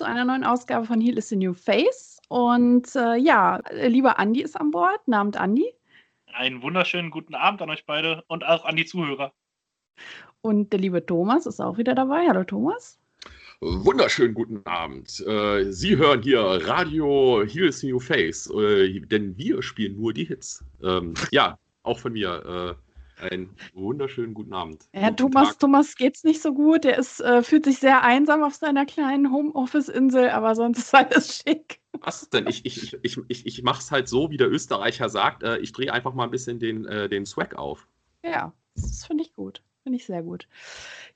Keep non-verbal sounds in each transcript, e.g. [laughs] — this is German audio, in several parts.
zu einer neuen Ausgabe von Heal is the New Face. Und äh, ja, lieber Andi ist an Bord. Namens Andi. Einen wunderschönen guten Abend an euch beide und auch an die Zuhörer. Und der liebe Thomas ist auch wieder dabei. Hallo Thomas. Wunderschönen guten Abend. Äh, Sie hören hier Radio Heals New Face, äh, denn wir spielen nur die Hits. Ähm, ja, auch von mir. Einen wunderschönen guten Abend. Ja, Thomas, Thomas geht's nicht so gut. Er ist, äh, fühlt sich sehr einsam auf seiner kleinen Homeoffice-Insel, aber sonst ist alles schick. Was denn? Ich, ich, ich, ich, ich mache es halt so, wie der Österreicher sagt. Äh, ich drehe einfach mal ein bisschen den, äh, den Swag auf. Ja, das finde ich gut. Finde ich sehr gut.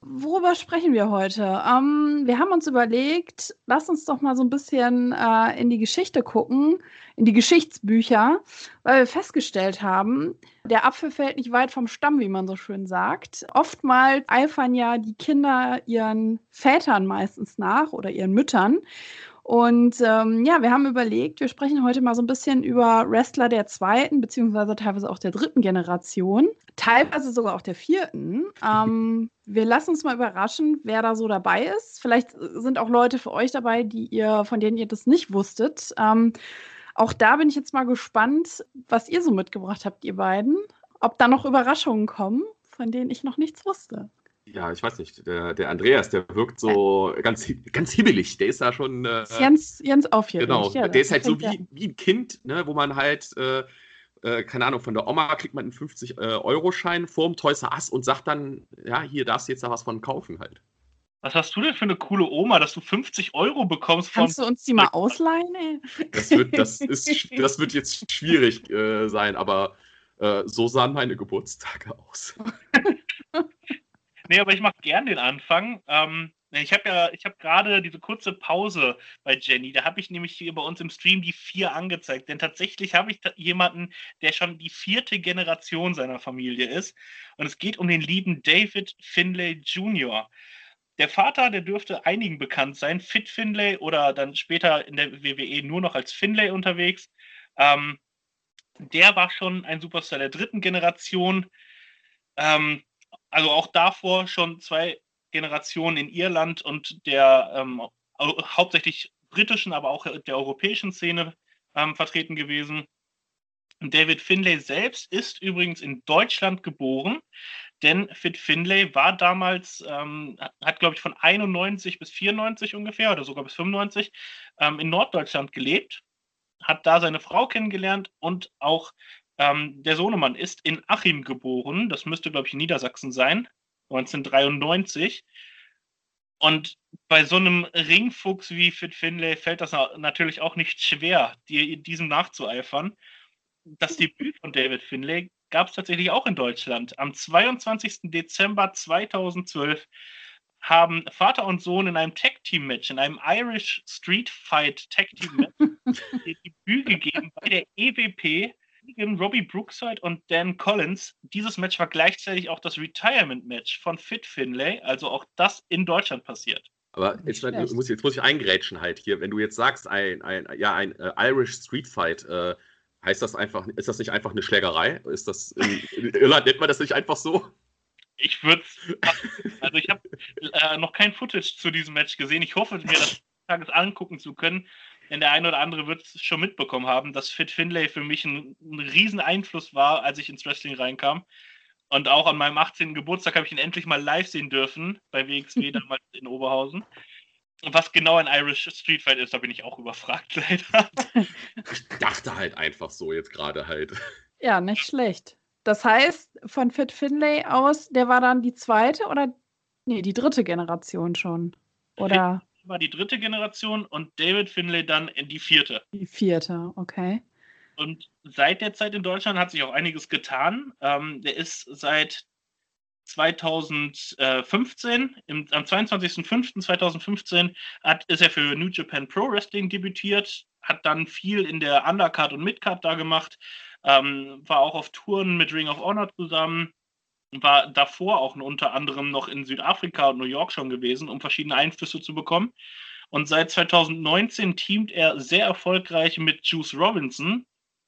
Worüber sprechen wir heute? Ähm, wir haben uns überlegt, lass uns doch mal so ein bisschen äh, in die Geschichte gucken, in die Geschichtsbücher, weil wir festgestellt haben, der Apfel fällt nicht weit vom Stamm, wie man so schön sagt. Oftmals eifern ja die Kinder ihren Vätern meistens nach oder ihren Müttern. Und ähm, ja, wir haben überlegt, wir sprechen heute mal so ein bisschen über Wrestler der zweiten, beziehungsweise teilweise auch der dritten Generation, teilweise sogar auch der vierten. Ähm, [laughs] wir lassen uns mal überraschen, wer da so dabei ist. Vielleicht sind auch Leute für euch dabei, die ihr, von denen ihr das nicht wusstet. Ähm, auch da bin ich jetzt mal gespannt, was ihr so mitgebracht habt, ihr beiden. Ob da noch Überraschungen kommen, von denen ich noch nichts wusste ja, ich weiß nicht, der, der Andreas, der wirkt so ganz, ganz hibbelig. Der ist da schon. Äh, ganz, ganz aufgeregt. Genau, ja, der ist halt so wie, wie ein Kind, ne, wo man halt, äh, äh, keine Ahnung, von der Oma kriegt man einen 50-Euro-Schein vorm Toys Us und sagt dann, ja, hier darfst du jetzt da was von kaufen halt. Was hast du denn für eine coole Oma, dass du 50 Euro bekommst? Kannst du uns die mal ausleihen? Ey? Das wird, das [laughs] ist, das wird jetzt schwierig äh, sein, aber äh, so sahen meine Geburtstage aus. [laughs] Nee, aber ich mache gern den Anfang. Ähm, ich habe ja, ich habe gerade diese kurze Pause bei Jenny. Da habe ich nämlich hier bei uns im Stream die vier angezeigt. Denn tatsächlich habe ich jemanden, der schon die vierte Generation seiner Familie ist. Und es geht um den lieben David Finlay Jr. Der Vater, der dürfte einigen bekannt sein, Fit Finlay oder dann später in der WWE nur noch als Finlay unterwegs. Ähm, der war schon ein Superstar der dritten Generation. Ähm, also auch davor schon zwei Generationen in Irland und der ähm, hauptsächlich britischen, aber auch der europäischen Szene ähm, vertreten gewesen. David Finlay selbst ist übrigens in Deutschland geboren, denn Fit Finlay war damals, ähm, hat glaube ich von 91 bis 94 ungefähr oder sogar bis 95 ähm, in Norddeutschland gelebt, hat da seine Frau kennengelernt und auch ähm, der Sohnemann ist in Achim geboren, das müsste, glaube ich, in Niedersachsen sein, 1993. Und bei so einem Ringfuchs wie Fit Finlay fällt das natürlich auch nicht schwer, die, diesem nachzueifern. Das Debüt von David Finlay gab es tatsächlich auch in Deutschland. Am 22. Dezember 2012 haben Vater und Sohn in einem Tag-Team-Match, in einem Irish Street Fight Tag-Team-Match, [laughs] ihr Debüt gegeben bei der EWP Robbie Brookside und Dan Collins. Dieses Match war gleichzeitig auch das Retirement-Match von Fit Finlay, also auch das in Deutschland passiert. Aber jetzt, muss, jetzt muss ich eingrätschen halt hier. Wenn du jetzt sagst, ein, ein, ja, ein äh, Irish Street Fight, äh, heißt das einfach, ist das nicht einfach eine Schlägerei? Ist das in, in Irland nennt man das nicht einfach so? Ich würde also ich habe äh, noch kein Footage zu diesem Match gesehen. Ich hoffe, mir das Tages angucken zu können. Denn der eine oder andere wird es schon mitbekommen haben, dass Fit Finlay für mich ein, ein riesen Einfluss war, als ich ins Wrestling reinkam. Und auch an meinem 18. Geburtstag habe ich ihn endlich mal live sehen dürfen, bei WXW damals in Oberhausen. Und was genau ein Irish Street Fight ist, da bin ich auch überfragt, [laughs] leider. Ich dachte halt einfach so jetzt gerade halt. Ja, nicht schlecht. Das heißt, von Fit Finlay aus, der war dann die zweite oder nee, die dritte Generation schon. Oder? War die dritte Generation und David Finlay dann in die vierte. Die vierte, okay. Und seit der Zeit in Deutschland hat sich auch einiges getan. Ähm, der ist seit 2015, im, am 22.05.2015 hat, ist er für New Japan Pro Wrestling debütiert, hat dann viel in der Undercard und Midcard da gemacht, ähm, war auch auf Touren mit Ring of Honor zusammen, war davor auch unter anderem noch in Südafrika und New York schon gewesen, um verschiedene Einflüsse zu bekommen. Und seit 2019 teamt er sehr erfolgreich mit Juice Robinson,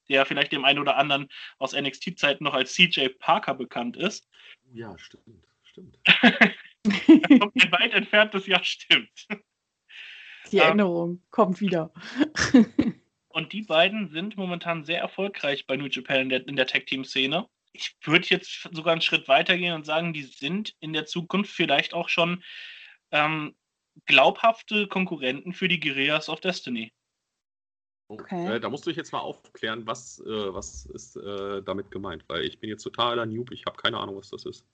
der vielleicht dem einen oder anderen aus NXT-Zeiten noch als CJ Parker bekannt ist. Ja, stimmt, stimmt. [laughs] [laughs] kommt ein weit entferntes Ja, stimmt. Die ähm, Erinnerung kommt wieder. und die beiden sind momentan sehr erfolgreich bei New Japan in der, in der Tag-Team-Szene. Ich würde jetzt sogar einen Schritt weitergehen und sagen, die sind in der Zukunft vielleicht auch schon ähm, glaubhafte Konkurrenten für die Guerrillas of Destiny. Okay. Äh, da musst du dich jetzt mal aufklären, was, äh, was ist äh, damit gemeint, weil ich bin jetzt totaler Noob, ich habe keine Ahnung, was das ist.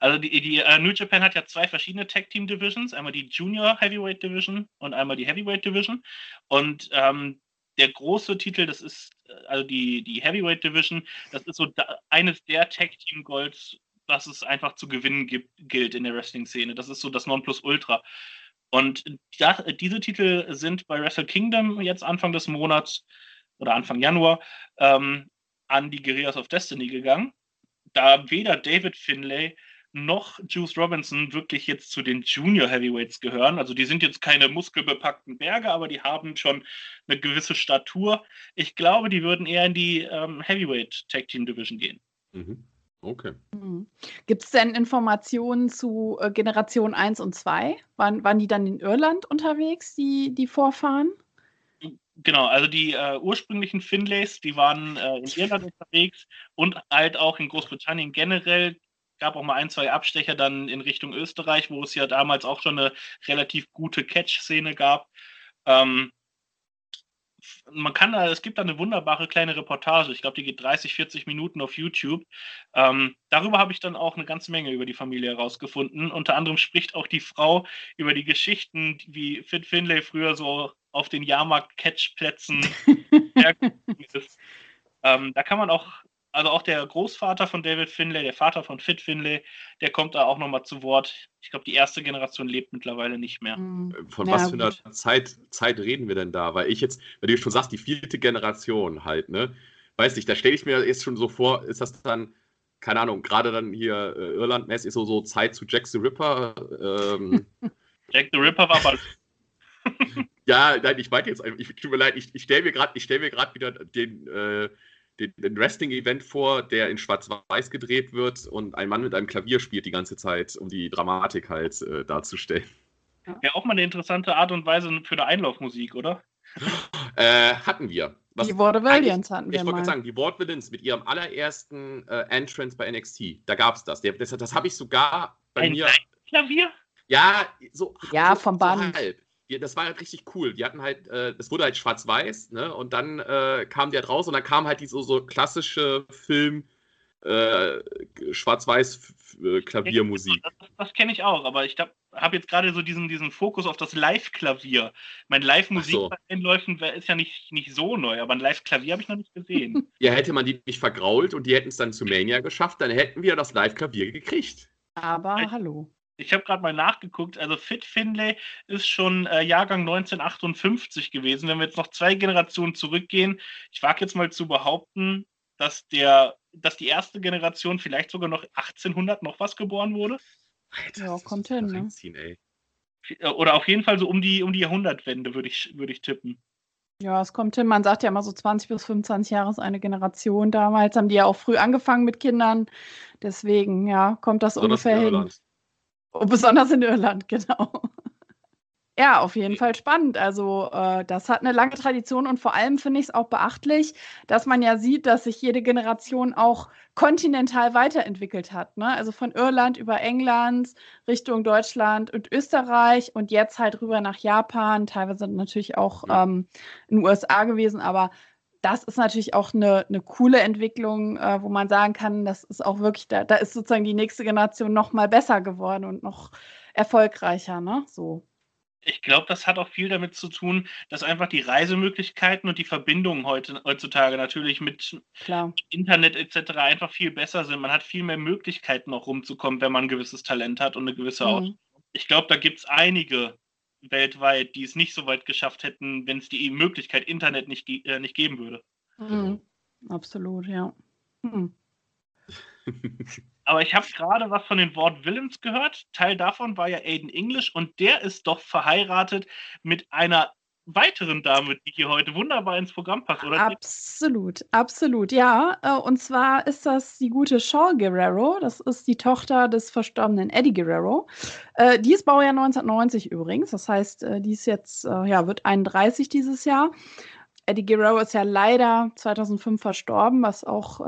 Also die, die uh, New Japan hat ja zwei verschiedene Tag Team Divisions, einmal die Junior Heavyweight Division und einmal die Heavyweight Division. Und ähm, der große Titel, das ist also die, die Heavyweight Division, das ist so da, eines der Tag Team Golds, was es einfach zu gewinnen gibt, gilt in der Wrestling-Szene. Das ist so das Nonplusultra. Und das, diese Titel sind bei Wrestle Kingdom jetzt Anfang des Monats oder Anfang Januar ähm, an die Guerrillas of Destiny gegangen. Da weder David Finlay noch Juice Robinson wirklich jetzt zu den Junior Heavyweights gehören. Also die sind jetzt keine muskelbepackten Berge, aber die haben schon eine gewisse Statur. Ich glaube, die würden eher in die ähm, Heavyweight Tag Team Division gehen. Mhm. Okay. Mhm. Gibt es denn Informationen zu äh, Generation 1 und 2? Waren, waren die dann in Irland unterwegs, die, die Vorfahren? Genau, also die äh, ursprünglichen Finlays, die waren äh, in [laughs] Irland unterwegs und halt auch in Großbritannien generell. Gab auch mal ein, zwei Abstecher dann in Richtung Österreich, wo es ja damals auch schon eine relativ gute Catch-Szene gab. Ähm, man kann es gibt da eine wunderbare kleine Reportage, ich glaube, die geht 30, 40 Minuten auf YouTube. Ähm, darüber habe ich dann auch eine ganze Menge über die Familie herausgefunden. Unter anderem spricht auch die Frau über die Geschichten, wie Fit Finlay früher so auf den Jahrmarkt-Catch-Plätzen [laughs] ist. Ähm, da kann man auch also auch der Großvater von David Finlay, der Vater von Fit Finlay, der kommt da auch nochmal zu Wort. Ich glaube, die erste Generation lebt mittlerweile nicht mehr. Mhm. Von ja, was für einer Zeit, Zeit reden wir denn da? Weil ich jetzt, wenn du schon sagst, die vierte Generation halt, ne? Weiß nicht, da stelle ich mir jetzt schon so vor, ist das dann, keine Ahnung, gerade dann hier äh, Irland-mäßig so, so Zeit zu Jack the Ripper. Ähm, [laughs] Jack the Ripper war aber. [laughs] ja, nein, ich meinte jetzt, ich tut mir leid, ich, ich stelle mir gerade stell wieder den. Äh, den, den Wrestling-Event vor, der in Schwarz-Weiß gedreht wird und ein Mann mit einem Klavier spielt die ganze Zeit, um die Dramatik halt äh, darzustellen. Ja, auch mal eine interessante Art und Weise für eine Einlaufmusik, oder? Äh, hatten wir. Was die Vaudevillians hatten wir Ich wollte sagen, die Vaudevillians mit ihrem allerersten äh, Entrance bei NXT, da gab es das. Der, das. Das habe ich sogar bei ein mir... Klavier? Ja, so, ja, so, vom Band. So halb die, das war halt richtig cool. Die hatten halt, äh, das wurde halt schwarz-weiß, ne? Und dann äh, kam der raus und dann kam halt diese so klassische Film, äh, schwarz-weiß äh, Klaviermusik. Das, das kenne ich auch, aber ich habe jetzt gerade so diesen, diesen Fokus auf das Live-Klavier. Mein Live-Musik so. bei Einläufen ist ja nicht, nicht so neu, aber ein Live-Klavier habe ich noch nicht gesehen. [laughs] ja, hätte man die nicht vergrault und die hätten es dann zu Mania geschafft, dann hätten wir das Live-Klavier gekriegt. Aber hallo. Ich habe gerade mal nachgeguckt. Also Fit Finlay ist schon äh, Jahrgang 1958 gewesen. Wenn wir jetzt noch zwei Generationen zurückgehen, ich wage jetzt mal zu behaupten, dass der, dass die erste Generation vielleicht sogar noch 1800 noch was geboren wurde. Alter, ja, kommt hin, ne? Äh, oder auf jeden Fall so um die, um die Jahrhundertwende würde ich, würde ich tippen. Ja, es kommt hin. Man sagt ja immer so 20 bis 25 Jahre ist eine Generation. Damals haben die ja auch früh angefangen mit Kindern. Deswegen, ja, kommt das so ungefähr hin. Oh, besonders in Irland, [laughs] genau. Ja, auf jeden Fall spannend. Also äh, das hat eine lange Tradition und vor allem finde ich es auch beachtlich, dass man ja sieht, dass sich jede Generation auch kontinental weiterentwickelt hat. Ne? Also von Irland über England Richtung Deutschland und Österreich und jetzt halt rüber nach Japan, teilweise natürlich auch ähm, in den USA gewesen, aber das ist natürlich auch eine, eine coole Entwicklung, äh, wo man sagen kann, das ist auch wirklich, da, da ist sozusagen die nächste Generation noch mal besser geworden und noch erfolgreicher, ne? So. Ich glaube, das hat auch viel damit zu tun, dass einfach die Reisemöglichkeiten und die Verbindungen heute, heutzutage natürlich mit Klar. Internet etc. einfach viel besser sind. Man hat viel mehr Möglichkeiten auch rumzukommen, wenn man ein gewisses Talent hat und eine gewisse mhm. Ausbildung. Ich glaube, da gibt es einige weltweit, die es nicht so weit geschafft hätten, wenn es die Möglichkeit Internet nicht, äh, nicht geben würde. Mhm. Absolut, ja. Mhm. [laughs] Aber ich habe gerade was von den Wort Willems gehört. Teil davon war ja Aiden English und der ist doch verheiratet mit einer weiteren Dame, die hier heute wunderbar ins Programm passt, oder? Absolut, absolut, ja. Äh, und zwar ist das die gute Shaw Guerrero. Das ist die Tochter des verstorbenen Eddie Guerrero. Äh, die ist Baujahr 1990 übrigens. Das heißt, äh, die ist jetzt, ja, wird 31 dieses Jahr. Eddie Guerrero ist ja leider 2005 verstorben, was auch,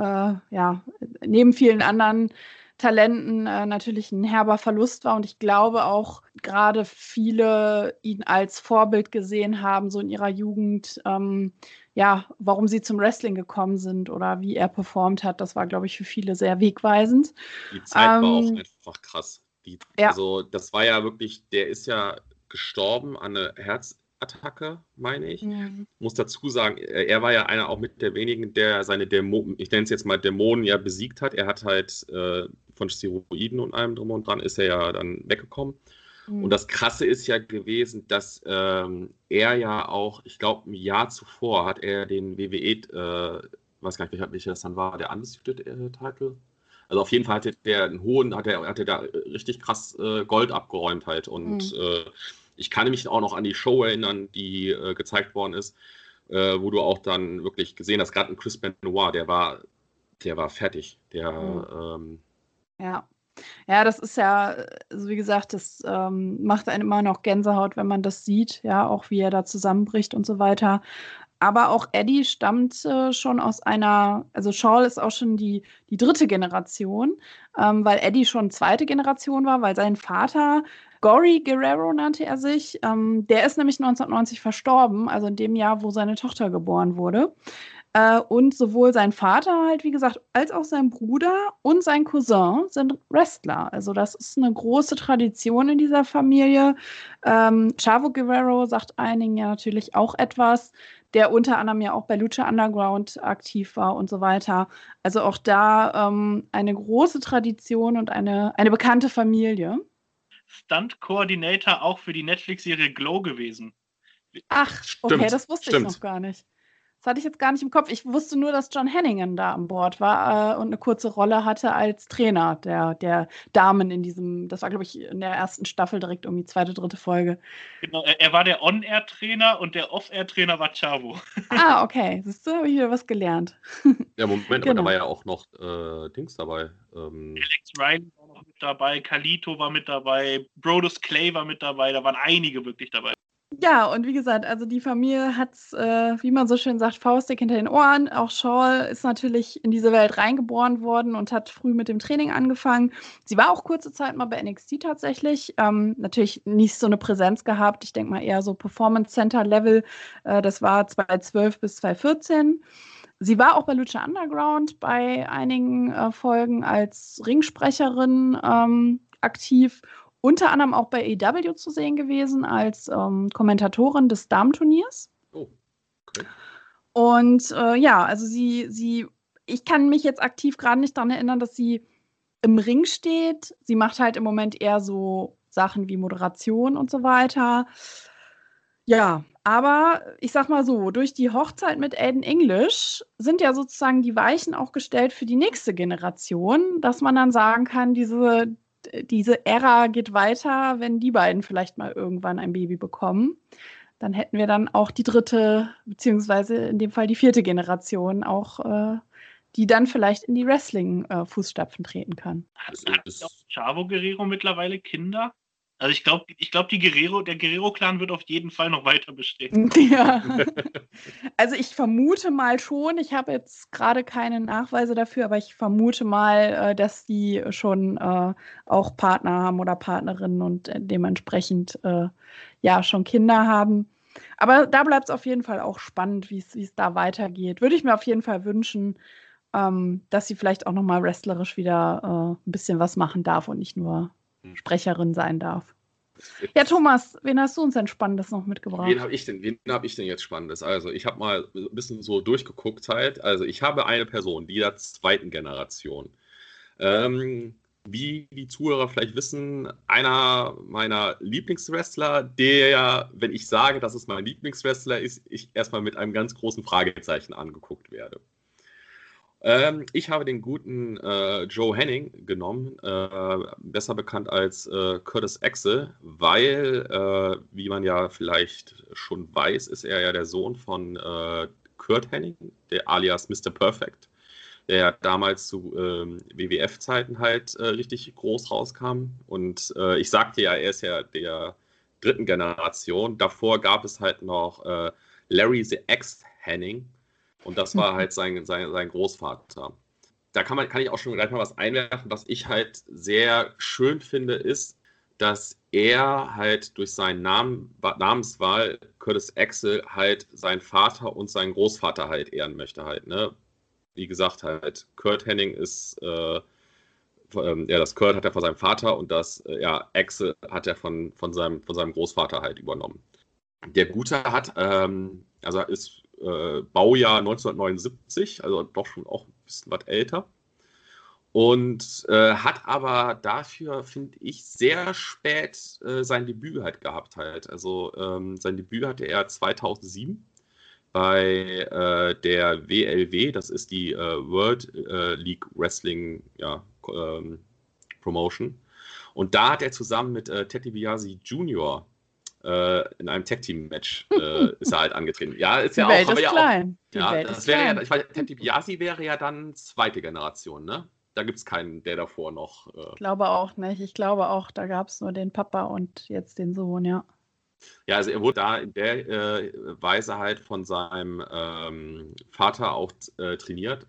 ja, neben vielen anderen Talenten äh, natürlich ein herber Verlust war. Und ich glaube auch gerade viele ihn als Vorbild gesehen haben, so in ihrer Jugend, ähm, ja, warum sie zum Wrestling gekommen sind oder wie er performt hat. Das war, glaube ich, für viele sehr wegweisend. Die Zeit ähm, war auch ähm, einfach krass. Die, ja. Also, das war ja wirklich, der ist ja gestorben an einer Herz Attacke, meine ich. Mhm. Muss dazu sagen, er war ja einer auch mit der wenigen, der seine Dämonen, ich nenne es jetzt mal Dämonen, ja besiegt hat. Er hat halt äh, von Steroiden und allem drum und dran ist er ja dann weggekommen. Mhm. Und das Krasse ist ja gewesen, dass ähm, er ja auch, ich glaube, ein Jahr zuvor hat er den WWE, äh, weiß gar nicht, welcher, welcher das dann war, der Undisputed-Titel. Äh, also auf jeden Fall hatte der einen hohen, hat er, hatte da richtig krass äh, Gold abgeräumt halt. Und mhm. Ich kann mich auch noch an die Show erinnern, die äh, gezeigt worden ist, äh, wo du auch dann wirklich gesehen hast, gerade ein Chris Benoit, der war, der war fertig. Der, mhm. ähm, ja. Ja, das ist ja, also wie gesagt, das ähm, macht einen immer noch Gänsehaut, wenn man das sieht, ja, auch wie er da zusammenbricht und so weiter. Aber auch Eddie stammt äh, schon aus einer, also Shaw ist auch schon die, die dritte Generation, ähm, weil Eddie schon zweite Generation war, weil sein Vater Gory Guerrero nannte er sich. Ähm, der ist nämlich 1990 verstorben, also in dem Jahr, wo seine Tochter geboren wurde. Äh, und sowohl sein Vater halt, wie gesagt, als auch sein Bruder und sein Cousin sind Wrestler. Also das ist eine große Tradition in dieser Familie. Ähm, Chavo Guerrero sagt einigen ja natürlich auch etwas, der unter anderem ja auch bei Lucha Underground aktiv war und so weiter. Also auch da ähm, eine große Tradition und eine, eine bekannte Familie. Stunt-Coordinator auch für die Netflix-Serie Glow gewesen. Ach, okay, Stimmt. das wusste Stimmt. ich noch gar nicht. Das hatte ich jetzt gar nicht im Kopf. Ich wusste nur, dass John Henningen da an Bord war äh, und eine kurze Rolle hatte als Trainer der, der Damen in diesem, das war, glaube ich, in der ersten Staffel direkt um die zweite, dritte Folge. Genau, er, er war der On-Air-Trainer und der Off-Air-Trainer war Chavo. [laughs] Ah, okay. Siehst du, habe ich wieder was gelernt. Ja, Moment, genau. aber da genau. war ja auch noch äh, Dings dabei. Ähm, Alex Ryan mit dabei, Kalito war mit dabei, Brodus Clay war mit dabei, da waren einige wirklich dabei. Ja, und wie gesagt, also die Familie hat, äh, wie man so schön sagt, Faustdick hinter den Ohren. Auch Shaw ist natürlich in diese Welt reingeboren worden und hat früh mit dem Training angefangen. Sie war auch kurze Zeit mal bei NXT tatsächlich. Ähm, natürlich nicht so eine Präsenz gehabt. Ich denke mal eher so Performance Center Level. Äh, das war 2012 bis 2014. Sie war auch bei Lucha Underground bei einigen äh, Folgen als Ringsprecherin ähm, aktiv unter anderem auch bei AEW zu sehen gewesen als ähm, Kommentatorin des Damenturniers. Oh, okay. Und äh, ja, also sie, sie, ich kann mich jetzt aktiv gerade nicht daran erinnern, dass sie im Ring steht. Sie macht halt im Moment eher so Sachen wie Moderation und so weiter. Ja, aber ich sag mal so, durch die Hochzeit mit Aiden English sind ja sozusagen die Weichen auch gestellt für die nächste Generation, dass man dann sagen kann, diese, diese Ära geht weiter, wenn die beiden vielleicht mal irgendwann ein Baby bekommen. Dann hätten wir dann auch die dritte, beziehungsweise in dem Fall die vierte Generation, auch äh, die dann vielleicht in die Wrestling-Fußstapfen äh, treten kann. Hat, hat Chavo Guerrero mittlerweile Kinder? Also ich glaube, ich glaub, Guerrero, der Guerrero-Clan wird auf jeden Fall noch weiter bestehen. [laughs] Ja. [laughs] also ich vermute mal schon, ich habe jetzt gerade keine Nachweise dafür, aber ich vermute mal, äh, dass die schon äh, auch Partner haben oder Partnerinnen und äh, dementsprechend ja schon Kinder haben. Aber da bleibt es auf jeden Fall auch spannend, wie es da weitergeht. Würde ich mir auf jeden Fall wünschen, ähm, dass sie vielleicht auch nochmal wrestlerisch wieder ein bisschen was machen darf und nicht nur Sprecherin sein darf. Ja, Thomas, wen hast du uns denn Spannendes noch mitgebracht? Wen habe ich denn, wen habe ich denn jetzt Spannendes? Also, ich habe mal ein bisschen so durchgeguckt halt. Also, ich habe eine Person, die der zweiten Generation. Ähm, wie die Zuhörer vielleicht wissen, einer meiner Lieblingswrestler, der, wenn ich sage, dass es mein Lieblingswrestler ist, ich erstmal mit einem ganz großen Fragezeichen angeguckt werde. Ähm, ich habe den guten äh, Joe Henning genommen, äh, besser bekannt als äh, Curtis Axel, weil, äh, wie man ja vielleicht schon weiß, ist er ja der Sohn von äh, Kurt Henning, der alias Mr. Perfect, der ja damals zu ähm, WWF-Zeiten halt äh, richtig groß rauskam. Und ich sagte ja, er ist ja der dritten Generation. Davor gab es halt noch Larry the X Henning und das war halt sein, sein, sein Großvater. Da kann, man, kann ich auch schon gleich mal was einwerfen. Was ich halt sehr schön finde, ist, dass er halt durch seinen Namen, Namenswahl Curtis Axel halt seinen Vater und seinen Großvater halt ehren möchte halt. Ne? Wie gesagt halt, Kurt Henning ist, äh, ähm, ja, das Kurt hat er von seinem Vater und das, äh, ja, Axel hat er von, von, seinem, von seinem Großvater halt übernommen. Der Gute hat, ähm, also ist äh, Baujahr 1979, also doch schon auch ein bisschen was älter. Und äh, hat aber dafür, finde ich, sehr spät äh, sein Debüt halt gehabt halt. Also ähm, sein Debüt hatte er 2007 bei äh, der WLW, das ist die äh, World äh, League Wrestling ja, ähm, Promotion. Und da hat er zusammen mit Teddy Biasi Jr in einem Tag-Team-Match äh, ist er halt angetreten. Ja, ist Die ja Welt auch. ist ja klein. Auch, ja, Welt das ist wäre klein. ja, ich weiß, Teddy Biasi wäre ja dann zweite Generation, ne? Da gibt es keinen, der davor noch. Äh, Ich glaube auch nicht. Ich glaube auch, da gab es nur den Papa und jetzt den Sohn, ja. Ja, also er wurde da in der äh, Weise halt von seinem ähm, Vater auch äh, trainiert.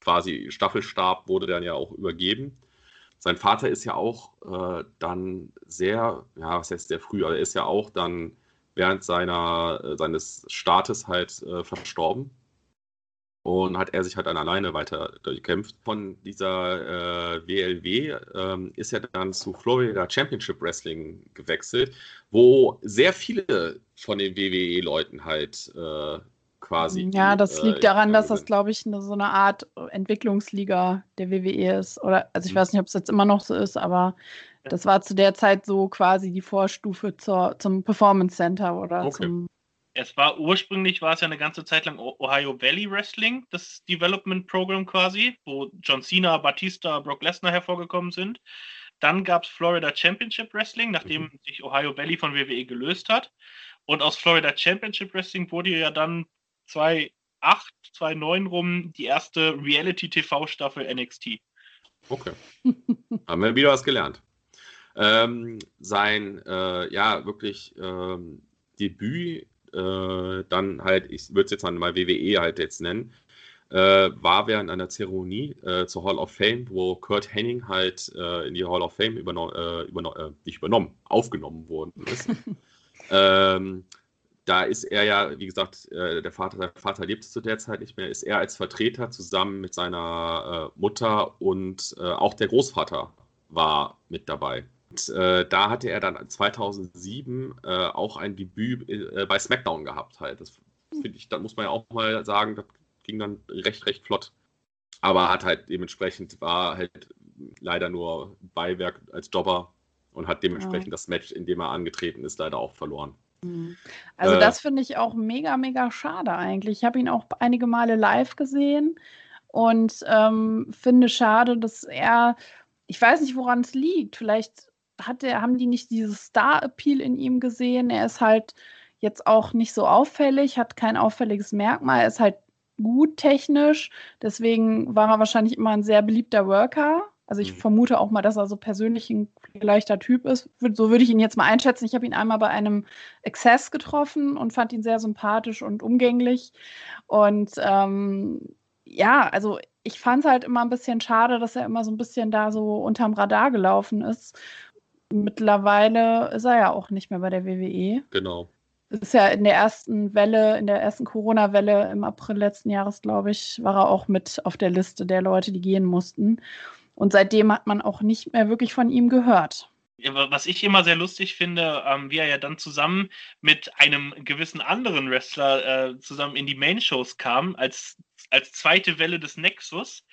Quasi Staffelstab wurde dann ja auch übergeben. Sein Vater ist ja auch äh, dann sehr, ja, was heißt sehr früh, aber er ist ja auch dann während seiner, äh, seines Staates halt äh, verstorben. Und hat er sich halt dann alleine weiter gekämpft. Von dieser äh, WLW ähm, ist er dann zu Florida Championship Wrestling gewechselt, wo sehr viele von den WWE-Leuten halt äh, quasi. Ja, die, das äh, liegt daran, dass das, glaube ich, eine, so eine Art Entwicklungsliga der WWE ist. Oder, also ich Mhm. weiß nicht, ob es jetzt immer noch so ist, aber das war zu der Zeit so quasi die Vorstufe zur, zum Performance Center oder Okay. zum. Es war ursprünglich war es ja eine ganze Zeit lang Ohio Valley Wrestling, das Development Program quasi, wo John Cena, Batista, Brock Lesnar hervorgekommen sind. Dann gab es Florida Championship Wrestling, nachdem sich Ohio Valley von WWE gelöst hat. Und aus Florida Championship Wrestling wurde ja dann 2008, 2009 rum die erste Reality-TV-Staffel NXT. Okay. [laughs] Haben wir wieder was gelernt. Ähm, sein, äh, ja, wirklich ähm, Debüt, äh, dann halt, ich würde es jetzt mal WWE halt jetzt nennen, äh, war während einer Zeremonie äh, zur Hall of Fame, wo Kurt Henning halt äh, in die Hall of Fame übernommen, äh, überno äh, nicht übernommen, aufgenommen worden ist. [laughs] ähm, da ist er ja, wie gesagt, äh, der Vater, der Vater lebte zu der Zeit nicht mehr, ist er als Vertreter zusammen mit seiner äh, Mutter und äh, auch der Großvater war mit dabei. Und, äh, da hatte er dann 2007 äh, auch ein Debüt äh, bei SmackDown gehabt halt. Das finde ich, da muss man ja auch mal sagen, das ging dann recht, recht flott. Aber hat halt dementsprechend war halt leider nur Beiwerk als Jobber und hat dementsprechend Ja. das Match, in dem er angetreten ist, leider auch verloren. Mhm. Also Äh. das finde ich auch mega, mega schade eigentlich. Ich habe ihn auch einige Male live gesehen und ähm, finde schade, dass er, ich weiß nicht, woran es liegt. Vielleicht hat er, haben die nicht dieses Star-Appeal in ihm gesehen. Er ist halt jetzt auch nicht so auffällig, hat kein auffälliges Merkmal. Er ist halt gut technisch. Deswegen war er wahrscheinlich immer ein sehr beliebter Worker. Also ich Mhm. vermute auch mal, dass er so persönlich ein leichter Typ ist. So würde ich ihn jetzt mal einschätzen. Ich habe ihn einmal bei einem Exzess getroffen und fand ihn sehr sympathisch und umgänglich. Und ähm, ja, also ich fand es halt immer ein bisschen schade, dass er immer so ein bisschen da so unterm Radar gelaufen ist. Mittlerweile ist er ja auch nicht mehr bei der WWE. Genau. Ist ja in der ersten Welle, in der ersten Corona-Welle im April letzten Jahres, glaube ich, war er auch mit auf der Liste der Leute, die gehen mussten. Und seitdem hat man auch nicht mehr wirklich von ihm gehört. Was ich immer sehr lustig finde, ähm, wie er ja dann zusammen mit einem gewissen anderen Wrestler äh, zusammen in die Main-Shows kam, als, als zweite Welle des Nexus,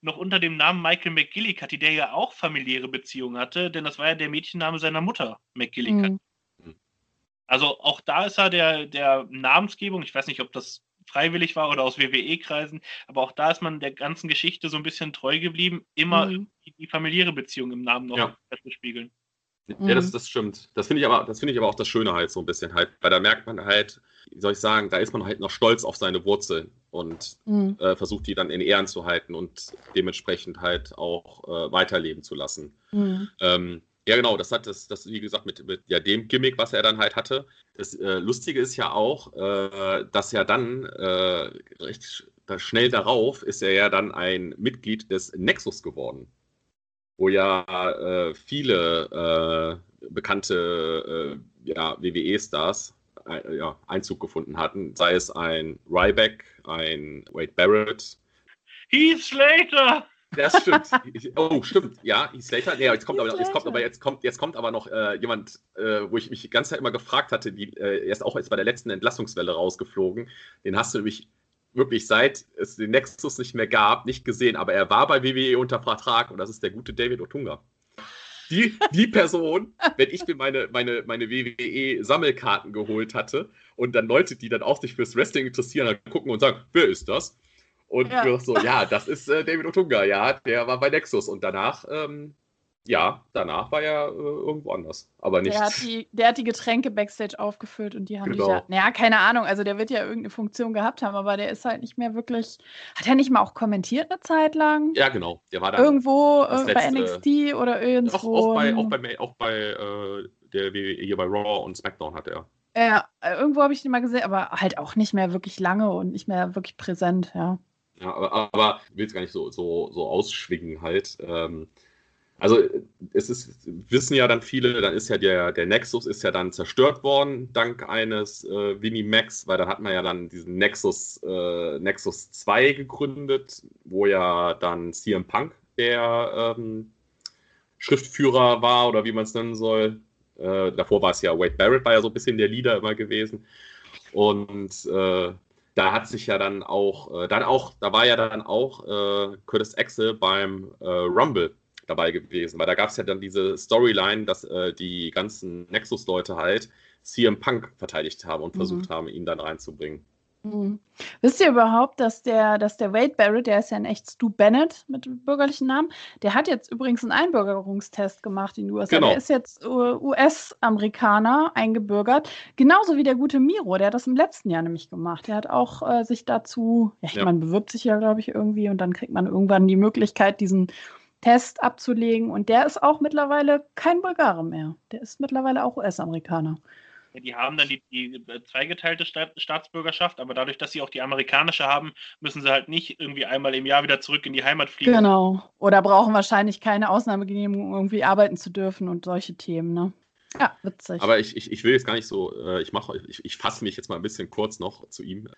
noch unter dem Namen Michael McGillicuddy, der ja auch familiäre Beziehungen hatte, denn das war ja der Mädchenname seiner Mutter, McGillicuddy. Mhm. Also auch da ist er der, der Namensgebung, ich weiß nicht, ob das freiwillig war oder aus WWE-Kreisen. Aber auch da ist man der ganzen Geschichte so ein bisschen treu geblieben, immer mhm. die, die, familiäre Beziehung im Namen noch ja. zu spiegeln. Ja, das, das stimmt. Das finde ich aber, das finde ich aber auch das Schöne halt so ein bisschen halt, weil da merkt man halt, wie soll ich sagen, da ist man halt noch stolz auf seine Wurzeln und mhm. äh, versucht die dann in Ehren zu halten und dementsprechend halt auch äh, weiterleben zu lassen. Mhm. Ähm, ja, genau, das hat das, das wie gesagt, mit, mit ja, dem Gimmick, was er dann halt hatte. Das äh, Lustige ist ja auch, äh, dass er dann äh, recht schnell darauf ist er ja dann ein Mitglied des Nexus geworden, wo ja äh, viele äh, bekannte äh, ja, WWE-Stars ja, Einzug gefunden hatten, sei es ein Ryback, ein Wade Barrett. Heath Slater! Das stimmt. Oh, stimmt. Ja, Heath Slater. Nee, jetzt kommt aber, jetzt kommt aber, jetzt kommt, jetzt kommt aber noch äh, jemand, äh, wo ich mich die ganze Zeit immer gefragt hatte, die, äh, er ist auch jetzt bei der letzten Entlassungswelle rausgeflogen. Den hast du nämlich wirklich seit es den Nexus nicht mehr gab, nicht gesehen, aber er war bei WWE unter Vertrag und das ist der gute David Otunga. Die, die Person, wenn ich mir meine, meine, meine WWE-Sammelkarten geholt hatte und dann Leute, die dann auch sich fürs Wrestling interessieren, dann gucken und sagen, wer ist das? Und ja. so, ja, das ist äh, David Otunga, ja, der war bei Nexus. Und danach, ähm, ja, danach war er äh, irgendwo anders. Aber nicht. Der hat, die, der hat die Getränke Backstage aufgefüllt und die haben genau. die da. Naja, keine Ahnung, also der wird ja irgendeine Funktion gehabt haben, aber der ist halt nicht mehr wirklich. Hat er nicht mal auch kommentiert eine Zeit lang? Ja, genau. Der war dann. Irgendwo äh, bei NXT oder irgendwo. Auch, auch bei, auch bei, auch bei äh, der WWE, hier bei Raw und SmackDown hat er. Ja, irgendwo habe ich den mal gesehen, aber halt auch nicht mehr wirklich lange und nicht mehr wirklich präsent, ja. Ja, aber, aber will es gar nicht so, so, so ausschwingen halt. Ähm, also es ist, wissen ja dann viele, dann ist ja der, der Nexus ist ja dann zerstört worden, dank eines äh, Winnie Max, weil dann hat man ja dann diesen Nexus, äh, Nexus 2 gegründet, wo ja dann CM Punk der ähm, Schriftführer war oder wie man es nennen soll. Äh, davor war es ja Wade Barrett, war ja so ein bisschen der Leader immer gewesen. Und äh, da hat sich ja dann auch, äh, dann auch, da war ja dann auch äh, Curtis Axel beim äh, Rumble dabei gewesen, weil da gab es ja dann diese Storyline, dass äh, die ganzen Nexus-Leute halt CM Punk verteidigt haben und mhm. versucht haben, ihn dann reinzubringen. Mhm. Wisst ihr überhaupt, dass der, dass der Wade Barrett, der ist ja ein echt Stu Bennett mit bürgerlichen Namen, der hat jetzt übrigens einen Einbürgerungstest gemacht in den USA. Genau. Der ist jetzt US-Amerikaner eingebürgert, genauso wie der gute Miro, der hat das im letzten Jahr nämlich gemacht. Der hat auch äh, sich dazu, ja, ich ja. meine, bewirbt sich ja, glaube ich, irgendwie und dann kriegt man irgendwann die Möglichkeit, diesen Test abzulegen. Und der ist auch mittlerweile kein Bulgare mehr. Der ist mittlerweile auch US-Amerikaner. Ja, die haben dann die, die äh, zweigeteilte Staat, Staatsbürgerschaft, aber dadurch, dass sie auch die amerikanische haben, müssen sie halt nicht irgendwie einmal im Jahr wieder zurück in die Heimat fliegen. Genau. Oder brauchen wahrscheinlich keine Ausnahmegenehmigung, irgendwie arbeiten zu dürfen und solche Themen, ne? Ja, witzig. Aber ich, ich, ich will jetzt gar nicht so, äh, ich mache, ich, ich fasse mich jetzt mal ein bisschen kurz noch zu ihm.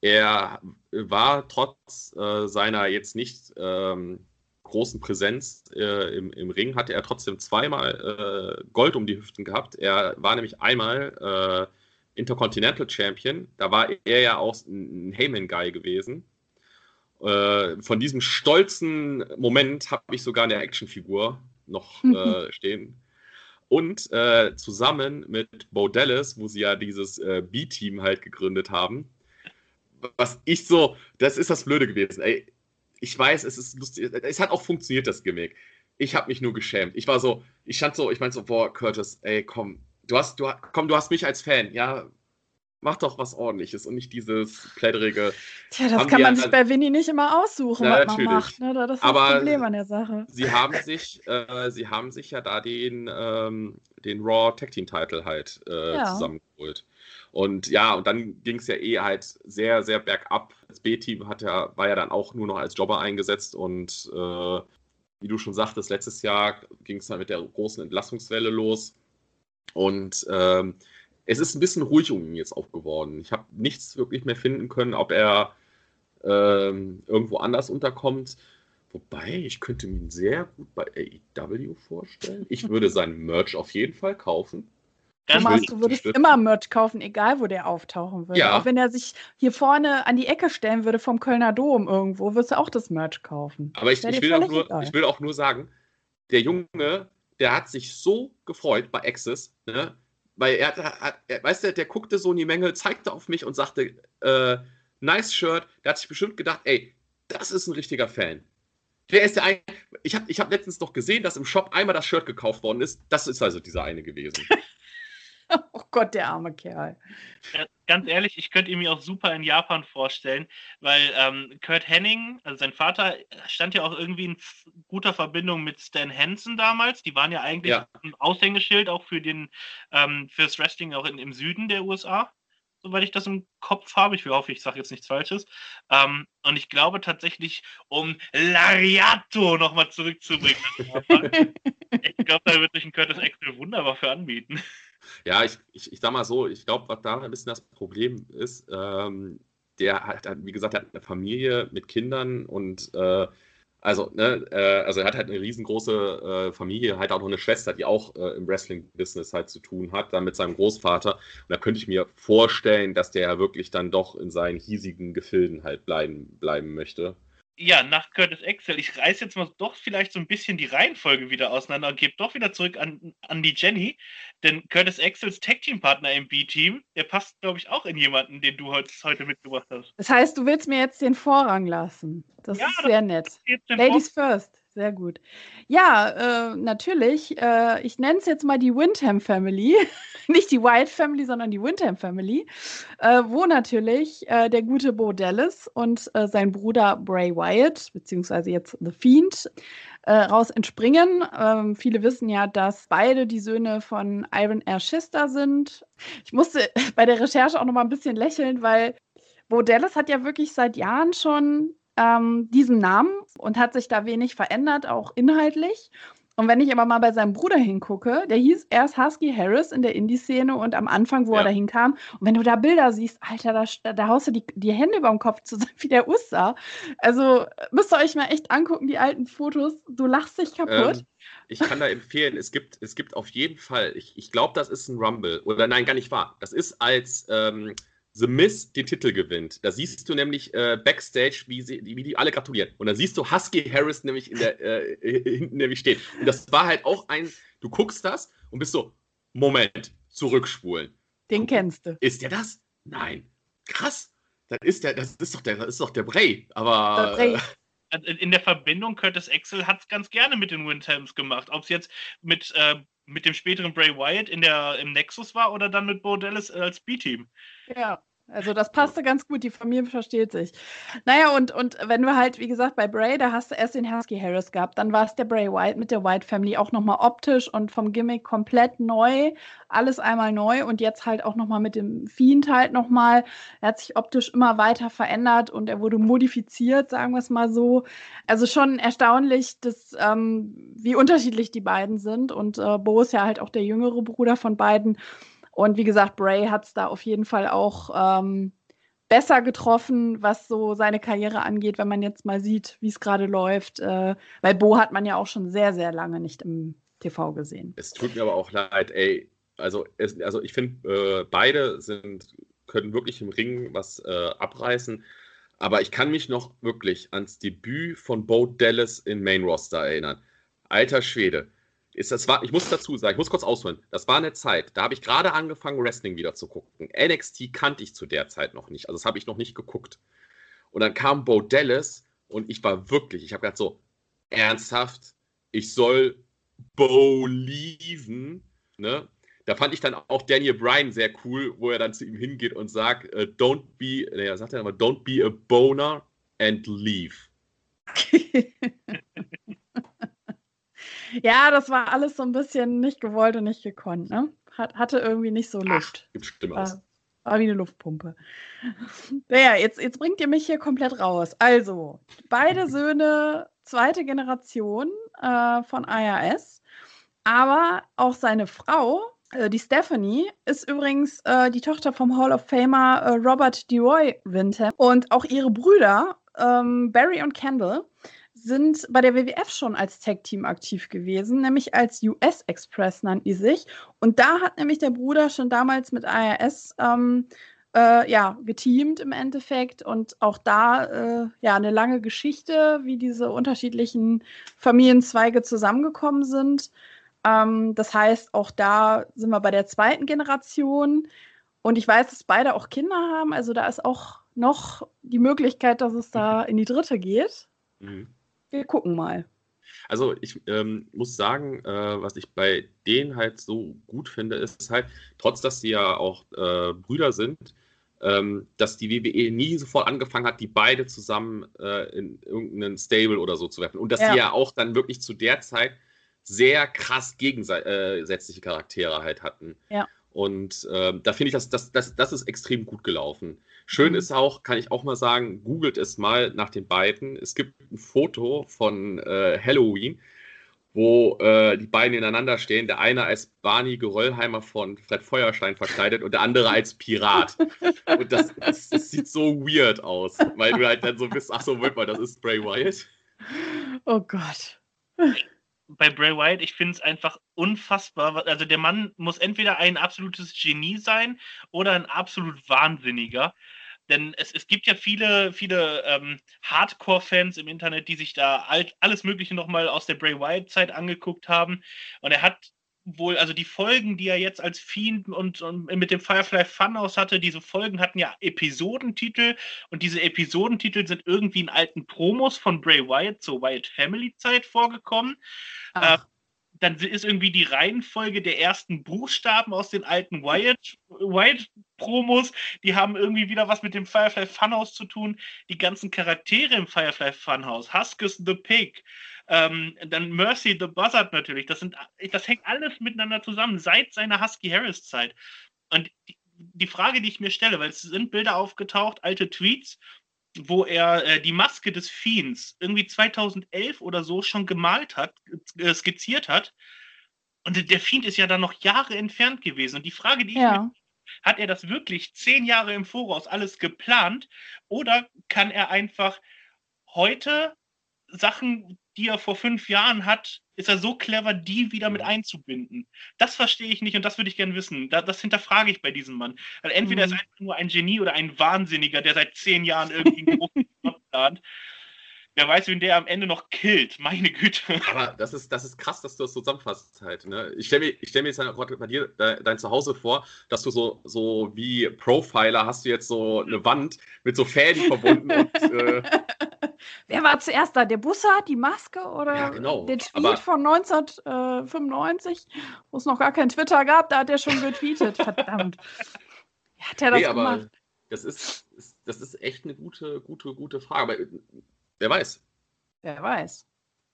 Er war trotz äh, seiner jetzt nicht ähm, großen Präsenz äh, im, im Ring hatte er trotzdem zweimal äh, Gold um die Hüften gehabt. Er war nämlich einmal äh, Intercontinental Champion. Da war er ja auch ein Heyman-Guy gewesen. Äh, von diesem stolzen Moment habe ich sogar eine Actionfigur noch [laughs] äh, stehen. Und äh, zusammen mit Bo Dallas, wo sie ja dieses B-Team halt gegründet haben, was ich so, das ist das Blöde gewesen. Ey, ich weiß, es ist lustig. Es hat auch funktioniert, das Gimmick. Ich habe mich nur geschämt. Ich war so, ich stand so, ich meinte so, boah, Curtis, ey, komm, du hast, du, komm, du hast mich als Fan, ja, mach doch was ordentliches und nicht dieses plätterige. Tja, das kann man sich bei Winnie nicht immer aussuchen, ja, was natürlich. man macht. Ne? Das ist Aber das Problem an der Sache. Sie haben sich, äh, sie haben sich ja da den, ähm, den Raw Tag Team Title halt äh, ja. zusammengeholt. Und ja, und dann ging es ja eh halt sehr, sehr bergab. Das B-Team ja, war ja dann auch nur noch als Jobber eingesetzt und äh, wie du schon sagtest, letztes Jahr ging es dann mit der großen Entlassungswelle los. Und ähm, es ist ein bisschen ruhig um ihn jetzt auch geworden. Ich habe nichts wirklich mehr finden können, ob er ähm, irgendwo anders unterkommt. Wobei, ich könnte ihn sehr gut bei AEW vorstellen. Ich würde seinen Merch auf jeden Fall kaufen. Thomas, du würdest immer Merch kaufen, egal wo der auftauchen würde. Ja. Auch wenn er sich hier vorne an die Ecke stellen würde vom Kölner Dom irgendwo, würdest du auch das Merch kaufen. Aber ich, ich will, auch nur, ich will auch nur sagen, der Junge, der hat sich so gefreut bei Access, ne? weil er, hat, er weißt du, der guckte so in die Menge, zeigte auf mich und sagte, äh, nice Shirt. Der hat sich bestimmt gedacht, ey, das ist ein richtiger Fan. Der ist der eine. Ich habe ich hab letztens noch gesehen, dass im Shop einmal das Shirt gekauft worden ist. Das ist also dieser eine gewesen. [laughs] [laughs] oh Gott, der arme Kerl. Ja, ganz ehrlich, ich könnte ihn mir auch super in Japan vorstellen, weil ähm, Kurt Henning, also sein Vater, stand ja auch irgendwie in guter Verbindung mit Stan Hansen damals. Die waren ja eigentlich ja. ein Aushängeschild auch für den ähm, fürs Wrestling auch in, im Süden der USA soweit ich das im Kopf habe. Ich hoffe, ich sage jetzt nichts Falsches. Ähm, und ich glaube tatsächlich, um Lariato nochmal zurückzubringen, [laughs] ich glaube, da wird sich ein Curtis Axel wunderbar für anbieten. Ja, ich, ich, ich sag mal so, ich glaube, was da ein bisschen das Problem ist, ähm, der hat, wie gesagt, hat eine Familie mit Kindern und äh, also, ne, äh, also er hat halt eine riesengroße äh, Familie, halt auch noch eine Schwester, die auch äh, im Wrestling-Business halt zu tun hat, dann mit seinem Großvater. Und da könnte ich mir vorstellen, dass der ja wirklich dann doch in seinen hiesigen Gefilden halt bleiben, bleiben möchte ja, nach Curtis Excel, ich reiße jetzt mal doch vielleicht so ein bisschen die Reihenfolge wieder auseinander und gebe doch wieder zurück an, an die Jenny. Denn Curtis Excels Tag-Team-Partner im B-Team, der passt, glaube ich, auch in jemanden, den du heute, heute mitgebracht hast. Das heißt, du willst mir jetzt den Vorrang lassen. Das ja, ist sehr nett. Ladies first. Sehr gut. Ja, äh, natürlich. Äh, ich nenne es jetzt mal die Windham Family. [laughs] Nicht die White Family, sondern die Windham Family. Äh, wo natürlich äh, der gute Bo Dallas und äh, sein Bruder Bray Wyatt, beziehungsweise jetzt The Fiend, äh, raus entspringen. Ähm, viele wissen ja, dass beide die Söhne von Iron Air Schister sind. Ich musste [laughs] bei der Recherche auch noch mal ein bisschen lächeln, weil Bo Dallas hat ja wirklich seit Jahren schon ähm, diesen Namen und hat sich da wenig verändert, auch inhaltlich. Und wenn ich aber mal bei seinem Bruder hingucke, der hieß erst Husky Harris in der Indie-Szene und am Anfang, wo ja. er da hinkam, und wenn du da Bilder siehst, Alter, da, da haust du die, die Hände über den Kopf zusammen, [laughs] wie der aussah. Also müsst ihr euch mal echt angucken, die alten Fotos. Du lachst dich kaputt. Ähm, ich kann da empfehlen, es gibt, es gibt auf jeden Fall, ich, ich glaube, das ist ein Rumble. Oder nein, gar nicht wahr. Das ist als. Ähm, The Miz den Titel gewinnt. Da siehst du nämlich äh, Backstage, wie, sie, wie die alle gratulieren. Und dann siehst du Husky Harris nämlich in der, äh, hinten nämlich stehen. Und das war halt auch ein, du guckst das und bist so, Moment, zurückspulen. Den kennst du. Ist der das? Nein. Krass. Das ist der, das ist doch der, das ist doch der Bray. Aber. Der Bray. Also in der Verbindung Curtis Axel hat es ganz gerne mit den Windhams gemacht. Ob es jetzt mit, äh, mit dem späteren Bray Wyatt in der, im Nexus war oder dann mit Bo Dallas als B-Team. Ja. Also das passte ganz gut, die Familie versteht sich. Naja, und, und wenn du halt, wie gesagt, bei Bray, da hast du erst den Husky Harris gehabt, dann war es der Bray White mit der White Family auch nochmal optisch und vom Gimmick komplett neu, alles einmal neu und jetzt halt auch nochmal mit dem Fiend halt nochmal. Er hat sich optisch immer weiter verändert und er wurde modifiziert, sagen wir es mal so. Also schon erstaunlich, dass, ähm, wie unterschiedlich die beiden sind und äh, Bo ist ja halt auch der jüngere Bruder von beiden und wie gesagt, Bray hat es da auf jeden Fall auch ähm, besser getroffen, was so seine Karriere angeht, wenn man jetzt mal sieht, wie es gerade läuft. Äh, weil Bo hat man ja auch schon sehr, sehr lange nicht im TV gesehen. Es tut mir aber auch leid, ey. Also, es, also ich finde, äh, beide sind, können wirklich im Ring was äh, abreißen. Aber ich kann mich noch wirklich ans Debüt von Bo Dallas in Main Roster erinnern. Alter Schwede ist, das war, ich muss dazu sagen, ich muss kurz ausholen. Das war eine Zeit, da habe ich gerade angefangen, Wrestling wieder zu gucken. NXT kannte ich zu der Zeit noch nicht. Also das habe ich noch nicht geguckt. Und dann kam Bo Dallas und ich war wirklich, ich habe gedacht so, ernsthaft, ich soll Bo leaven, ne? Da fand ich dann auch Daniel Bryan sehr cool, wo er dann zu ihm hingeht und sagt, uh, don't be, er sagt ja immer, don't be a boner and leave. Ja, das war alles so ein bisschen nicht gewollt und nicht gekonnt. Ne? Hat, hatte irgendwie nicht so Luft. Ach, gibt Schlimmeres. War, war wie eine Luftpumpe. [laughs] Naja, jetzt, jetzt bringt ihr mich hier komplett raus. Also, beide [laughs] Söhne, zweite Generation äh, von IRS, aber auch seine Frau, äh, die Stephanie, ist übrigens äh, die Tochter vom Hall of Famer äh, Robert DeRoy Winter und auch ihre Brüder ähm, Barry und Kendall sind bei der WWF schon als Tag-Team aktiv gewesen, nämlich als US Express nannten die sich. Und da hat nämlich der Bruder schon damals mit IRS ähm, äh, ja, geteamt im Endeffekt. Und auch da äh, ja eine lange Geschichte, wie diese unterschiedlichen Familienzweige zusammengekommen sind. Ähm, das heißt, auch da sind wir bei der zweiten Generation. Und ich weiß, dass beide auch Kinder haben. Also da ist auch noch die Möglichkeit, dass es da in die dritte geht. Mhm. Wir gucken mal. Also ich ähm, muss sagen, äh, was ich bei denen halt so gut finde, ist halt, trotz dass sie ja auch äh, Brüder sind, ähm, dass die WWE nie sofort angefangen hat, die beide zusammen äh, in irgendeinen Stable oder so zu werfen. Und dass ja. die ja auch dann wirklich zu der Zeit sehr krass gegensätzliche Charaktere halt hatten. Ja. Und äh, da finde ich, dass das, das, das ist extrem gut gelaufen. Schön ist auch, kann ich auch mal sagen, googelt es mal nach den beiden. Es gibt ein Foto von äh, Halloween, wo äh, die beiden ineinander stehen. Der eine als Barney Geröllheimer von Fred Feuerstein verkleidet und der andere als Pirat. und das, das, das, sieht so weird aus, weil du halt dann so bist, ach so, Moment mal, das ist Bray Wyatt. Oh Gott. Bei Bray Wyatt, ich finde es einfach unfassbar. Also der Mann muss entweder ein absolutes Genie sein oder ein absolut Wahnsinniger. Denn es, es gibt ja viele, viele ähm, Hardcore-Fans im Internet, die sich da alt, alles Mögliche nochmal aus der Bray Wyatt-Zeit angeguckt haben. Und er hat wohl, also die Folgen, die er jetzt als Fiend und, und, mit dem Firefly Funhouse hatte, diese Folgen hatten ja Episodentitel und diese Episodentitel sind irgendwie in alten Promos von Bray Wyatt zur Wyatt Family Zeit vorgekommen. Äh, dann ist irgendwie die Reihenfolge der ersten Buchstaben aus den alten Wyatt, Wyatt Promos, die haben irgendwie wieder was mit dem Firefly Funhouse zu tun. Die ganzen Charaktere im Firefly Funhouse, Huskus the Pig, ähm, dann Mercy the Buzzard natürlich, das, sind, das hängt alles miteinander zusammen seit seiner Husky Harris Zeit. Und die, die Frage, die ich mir stelle, weil es sind Bilder aufgetaucht, alte Tweets, wo er äh, die Maske des Fiends irgendwie 2011 oder so schon gemalt hat, äh, skizziert hat. Und der Fiend ist ja dann noch Jahre entfernt gewesen. Und die Frage, die ich ja. mir hat er das wirklich zehn Jahre im Voraus alles geplant oder kann er einfach heute Sachen, die er vor fünf Jahren hat, ist er so clever, die wieder mit einzubinden? Das verstehe ich nicht und das würde ich gerne wissen. Da, das hinterfrage ich bei diesem Mann. Weil entweder mhm. ist er einfach nur ein Genie oder ein Wahnsinniger, der seit zehn Jahren irgendwie einen großen [laughs] plant. Wer weiß, wen der am Ende noch killt. Meine Güte. Aber das ist, das ist krass, dass du das so zusammenfasst halt. Ne? Ich stelle mir, stell mir jetzt bei dir dein Zuhause vor, dass du so, so wie Profiler hast du jetzt so eine Wand mit so Fäden verbunden. und, äh, [laughs] Wer war zuerst da? Der Bussard, die Maske oder ja, genau. der Tweet Aber von 1995, wo es noch gar kein Twitter gab? Da hat er schon getweetet. [laughs] Verdammt. Wie hat er das nee, gemacht? Das ist, das ist echt eine gute, gute, gute Frage. Aber Wer weiß. Wer weiß.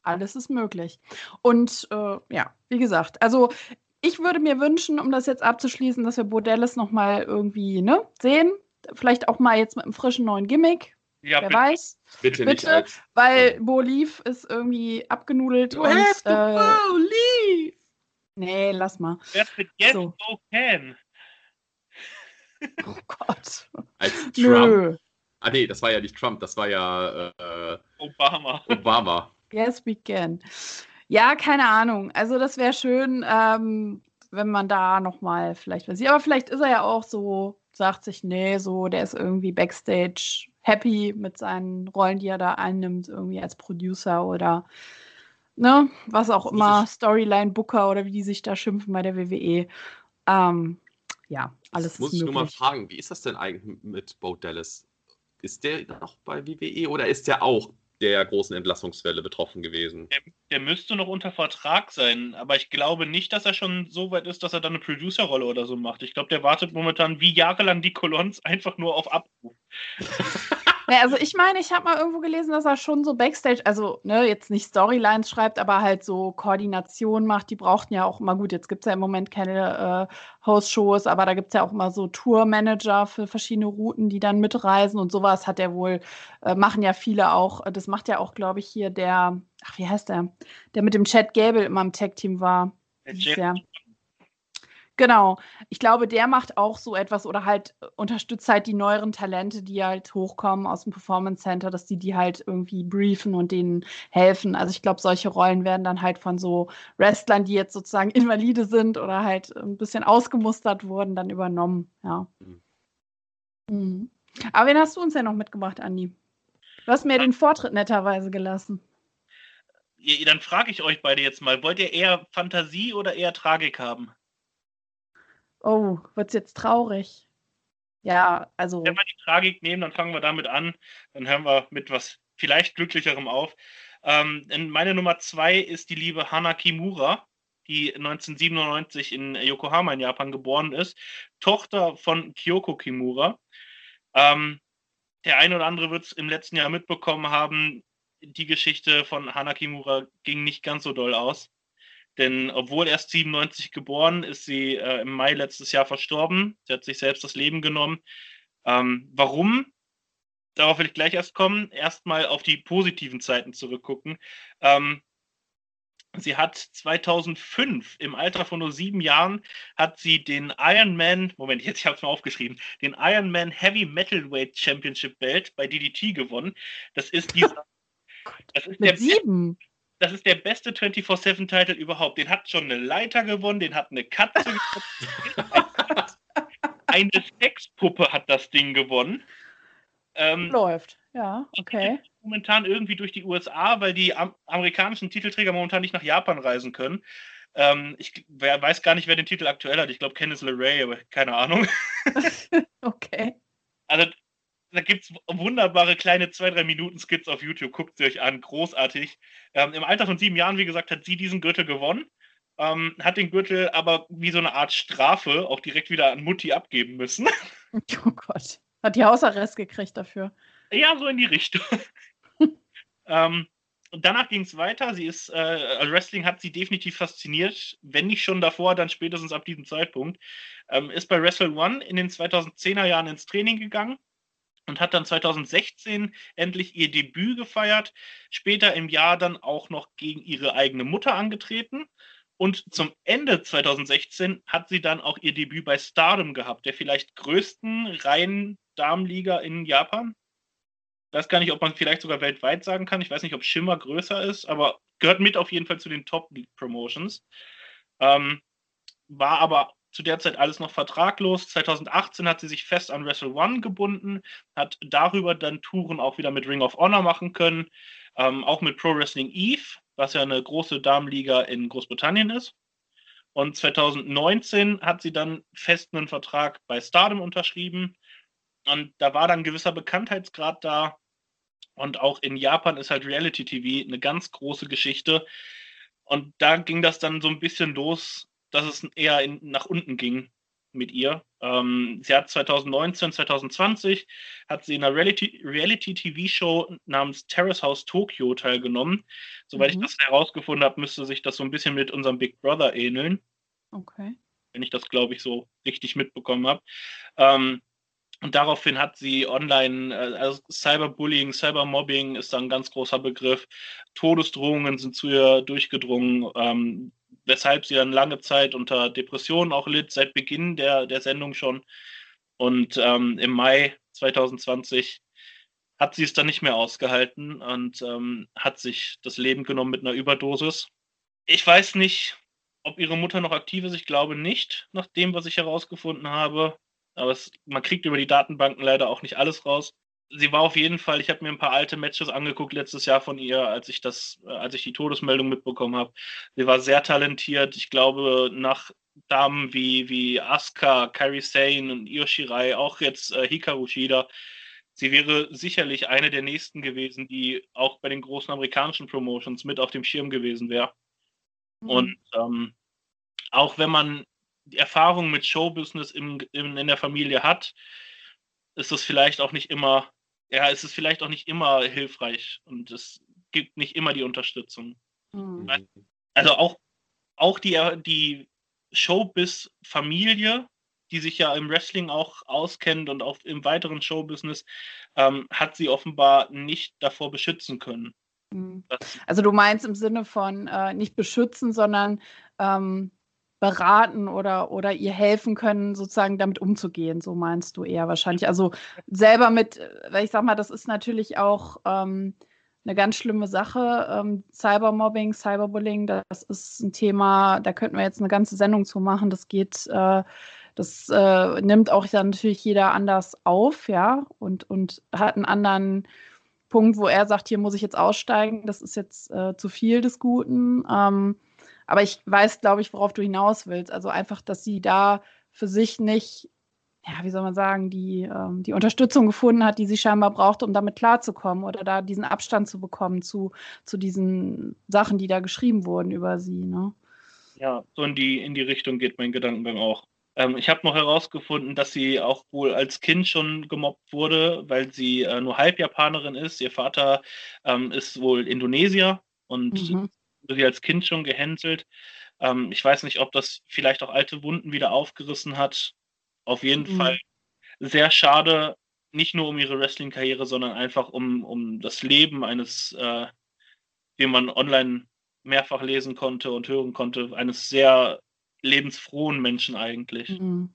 Alles ist möglich. Und äh, ja, wie gesagt, also ich würde mir wünschen, um das jetzt abzuschließen, dass wir Bordellis nochmal irgendwie ne, sehen. Vielleicht auch mal jetzt mit einem frischen neuen Gimmick. Ja, Wer bitte. weiß. Bitte, bitte nicht als, weil Bo Leaf ist irgendwie abgenudelt. Du und, have to äh, Bo Leaf! Nee, lass mal. Wer mit Yes so. Can? Oh Gott. Als [laughs] Trump. Nö. Ah, nee, das war ja nicht Trump, das war ja äh, Obama. Obama. Yes, we can. Ja, keine Ahnung. Also, das wäre schön, ähm, wenn man da nochmal vielleicht was sieht. Aber vielleicht ist er ja auch so, sagt sich, nee, so, der ist irgendwie backstage happy mit seinen Rollen, die er da einnimmt, irgendwie als Producer oder ne, was auch immer, Storyline-Booker oder wie die sich da schimpfen bei der WWE. Ähm, ja, alles das muss ich nur mal fragen, wie ist das denn eigentlich mit Bo Dallas? Ist der noch bei WWE oder ist der auch der großen Entlassungswelle betroffen gewesen? Der, der, müsste noch unter Vertrag sein, aber ich glaube nicht, dass er schon so weit ist, dass er dann eine Producerrolle oder so macht. Ich glaube, der wartet momentan wie jahrelang die Colons einfach nur auf Abruf. [laughs] Ja, also ich meine, ich habe mal irgendwo gelesen, dass er schon so Backstage, also ne, jetzt nicht Storylines schreibt, aber halt so Koordination macht. Die brauchten ja auch immer, gut, jetzt gibt es ja im Moment keine äh, Host-Shows, aber da gibt es ja auch immer so Tour-Manager für verschiedene Routen, die dann mitreisen und sowas hat er wohl, äh, machen ja viele auch. Das macht ja auch, glaube ich, hier der, ach, wie heißt der? Der mit dem Chad Gable immer im Tag-Team war. Der Jeff Genau. Ich glaube, der macht auch so etwas oder halt äh, unterstützt halt die neueren Talente, die halt hochkommen aus dem Performance Center, dass die die halt irgendwie briefen und denen helfen. Also ich glaube, solche Rollen werden dann halt von so Wrestlern, die jetzt sozusagen [laughs] Invalide sind oder halt ein bisschen ausgemustert wurden, dann übernommen. Ja. Mhm. Mhm. Aber wen hast du uns denn noch mitgebracht, Andi? Du hast mir den Vortritt netterweise gelassen. Dann frage ich euch beide jetzt mal, wollt ihr eher Fantasie oder eher Tragik haben? Oh, wird's jetzt traurig? Ja, also. Wenn wir die Tragik nehmen, dann fangen wir damit an. Dann hören wir mit was vielleicht glücklicherem auf. Ähm, meine Nummer zwei ist die liebe Hana Kimura, die 1997 in Yokohama in Japan geboren ist, Tochter von Kyoko Kimura. Ähm, der eine oder andere wird es im letzten Jahr mitbekommen haben, die Geschichte von Hana Kimura ging nicht ganz so doll aus. Denn obwohl erst 97 geboren, ist sie äh, im Mai letztes Jahr verstorben. Sie hat sich selbst das Leben genommen. Ähm, warum? Darauf will ich gleich erst kommen. Erstmal auf die positiven Zeiten zurückgucken. Ähm, sie hat 2005 im Alter von nur sieben Jahren hat sie den Ironman, Moment, jetzt ich habe es mal aufgeschrieben, den Ironman Heavy Metalweight Championship Belt bei DDT gewonnen. Das ist dieser. [laughs] Das ist Mit der sieben das ist der beste 24-7-Titel überhaupt. Den hat schon eine Leiter gewonnen, den hat eine Katze gewonnen. [laughs] eine Sexpuppe hat das Ding gewonnen. Ähm, Läuft, ja, okay. Momentan irgendwie durch die USA, weil die am amerikanischen Titelträger momentan nicht nach Japan reisen können. Ähm, ich wer, weiß gar nicht, wer den Titel aktuell hat. Ich glaube, Kenneth LeRae, aber keine Ahnung. [laughs] okay. Also da gibt es wunderbare kleine zwei, drei Minuten Skits auf YouTube. Guckt sie euch an, großartig. Ähm, Im Alter von sieben Jahren, wie gesagt, hat sie diesen Gürtel gewonnen. Ähm, hat den Gürtel aber wie so eine Art Strafe auch direkt wieder an Mutti abgeben müssen. [laughs] Oh Gott. Hat die Hausarrest gekriegt dafür. Ja, so in die Richtung. [laughs] ähm, und danach ging es weiter. Sie ist, äh, also Wrestling hat sie definitiv fasziniert. Wenn nicht schon davor, dann spätestens ab diesem Zeitpunkt. Ähm, ist bei Wrestle One in den 2010er Jahren ins Training gegangen und hat dann 2016 endlich ihr Debüt gefeiert, später im Jahr dann auch noch gegen ihre eigene Mutter angetreten. Und zum Ende 2016 hat sie dann auch ihr Debüt bei Stardom gehabt, der vielleicht größten reinen Damenliga in Japan. Ich weiß gar nicht, ob man vielleicht sogar weltweit sagen kann. Ich weiß nicht, ob Shimmer größer ist, aber gehört mit auf jeden Fall zu den Top League Promotions. Ähm, war aber zu der Zeit alles noch vertraglos. 2018 hat sie sich fest an Wrestle One gebunden, hat darüber dann Touren auch wieder mit Ring of Honor machen können, ähm, auch mit Pro Wrestling Eve, was ja eine große Damenliga in Großbritannien ist. Und 2019 hat sie dann fest einen Vertrag bei Stardom unterschrieben. Und da war dann ein gewisser Bekanntheitsgrad da. Und auch in Japan ist halt Reality TV eine ganz große Geschichte. Und da ging das dann so ein bisschen los, dass es eher in, nach unten ging mit ihr. Ähm, sie hat 2019, 2020 hat sie in einer Reality-TV-Show Reality namens Terrace House Tokyo teilgenommen. Soweit mhm. ich das herausgefunden habe, müsste sich das so ein bisschen mit unserem Big Brother ähneln. Okay. Wenn ich das, glaube ich, so richtig mitbekommen habe. Ähm, und daraufhin hat sie online, äh, also Cyberbullying, Cybermobbing ist da ein ganz großer Begriff. Todesdrohungen sind zu ihr durchgedrungen. Ähm, weshalb sie dann lange Zeit unter Depressionen auch litt, seit Beginn der, der Sendung schon. Und ähm, im Mai 2020 hat sie es dann nicht mehr ausgehalten und ähm, hat sich das Leben genommen mit einer Überdosis. Ich weiß nicht, ob ihre Mutter noch aktiv ist. Ich glaube nicht, nach dem, was ich herausgefunden habe. Aber es, man kriegt über die Datenbanken leider auch nicht alles raus sie war auf jeden Fall, ich habe mir ein paar alte Matches angeguckt letztes Jahr von ihr, als ich das, äh, als ich die Todesmeldung mitbekommen habe. Sie war sehr talentiert. Ich glaube, nach Damen wie, wie Asuka, Kairi Sane und Io Shirai, auch jetzt äh, Hikaru Shida, sie wäre sicherlich eine der nächsten gewesen, die auch bei den großen amerikanischen Promotions mit auf dem Schirm gewesen wäre. Mhm. Und ähm, auch wenn man die Erfahrung mit Showbusiness im, im, in der Familie hat, ist das vielleicht auch nicht immer ja, es ist vielleicht auch nicht immer hilfreich und es gibt nicht immer die Unterstützung. Mhm. Also auch, auch die, die Showbiz-Familie, die sich ja im Wrestling auch auskennt und auch im weiteren Showbusiness, ähm, hat sie offenbar nicht davor beschützen können. Mhm. Also du meinst im Sinne von äh, nicht beschützen, sondern ähm, beraten oder, oder ihr helfen können, sozusagen damit umzugehen. So meinst du eher wahrscheinlich. Also selber mit, weil ich sag mal, das ist natürlich auch ähm, eine ganz schlimme Sache. Ähm, Cybermobbing, Cyberbullying, das ist ein Thema, da könnten wir jetzt eine ganze Sendung zu machen. Das geht, äh, das äh, nimmt auch dann natürlich jeder anders auf, ja, und, und hat einen anderen Punkt, wo er sagt, hier muss ich jetzt aussteigen, das ist jetzt äh, zu viel des Guten. Ähm, aber ich weiß, glaube ich, worauf du hinaus willst. Also einfach, dass sie da für sich nicht ja, wie soll man sagen, die, ähm, die Unterstützung gefunden hat, die sie scheinbar braucht, um damit klarzukommen oder da diesen Abstand zu bekommen zu, zu diesen Sachen, die da geschrieben wurden über sie. Ne? Ja, so in die, in die Richtung geht mein Gedankengang auch. Ähm, ich habe noch herausgefunden, dass sie auch wohl als Kind schon gemobbt wurde, weil sie äh, nur Halbjapanerin ist. Ihr Vater ähm, ist wohl Indonesier und mhm. Sie als Kind schon gehänselt. Ähm, ich weiß nicht, ob das vielleicht auch alte Wunden wieder aufgerissen hat. Auf jeden mhm. Fall sehr schade, nicht nur um ihre Wrestling-Karriere, sondern einfach um, um das Leben eines, äh, den man online mehrfach lesen konnte und hören konnte, eines sehr lebensfrohen Menschen eigentlich. Mhm.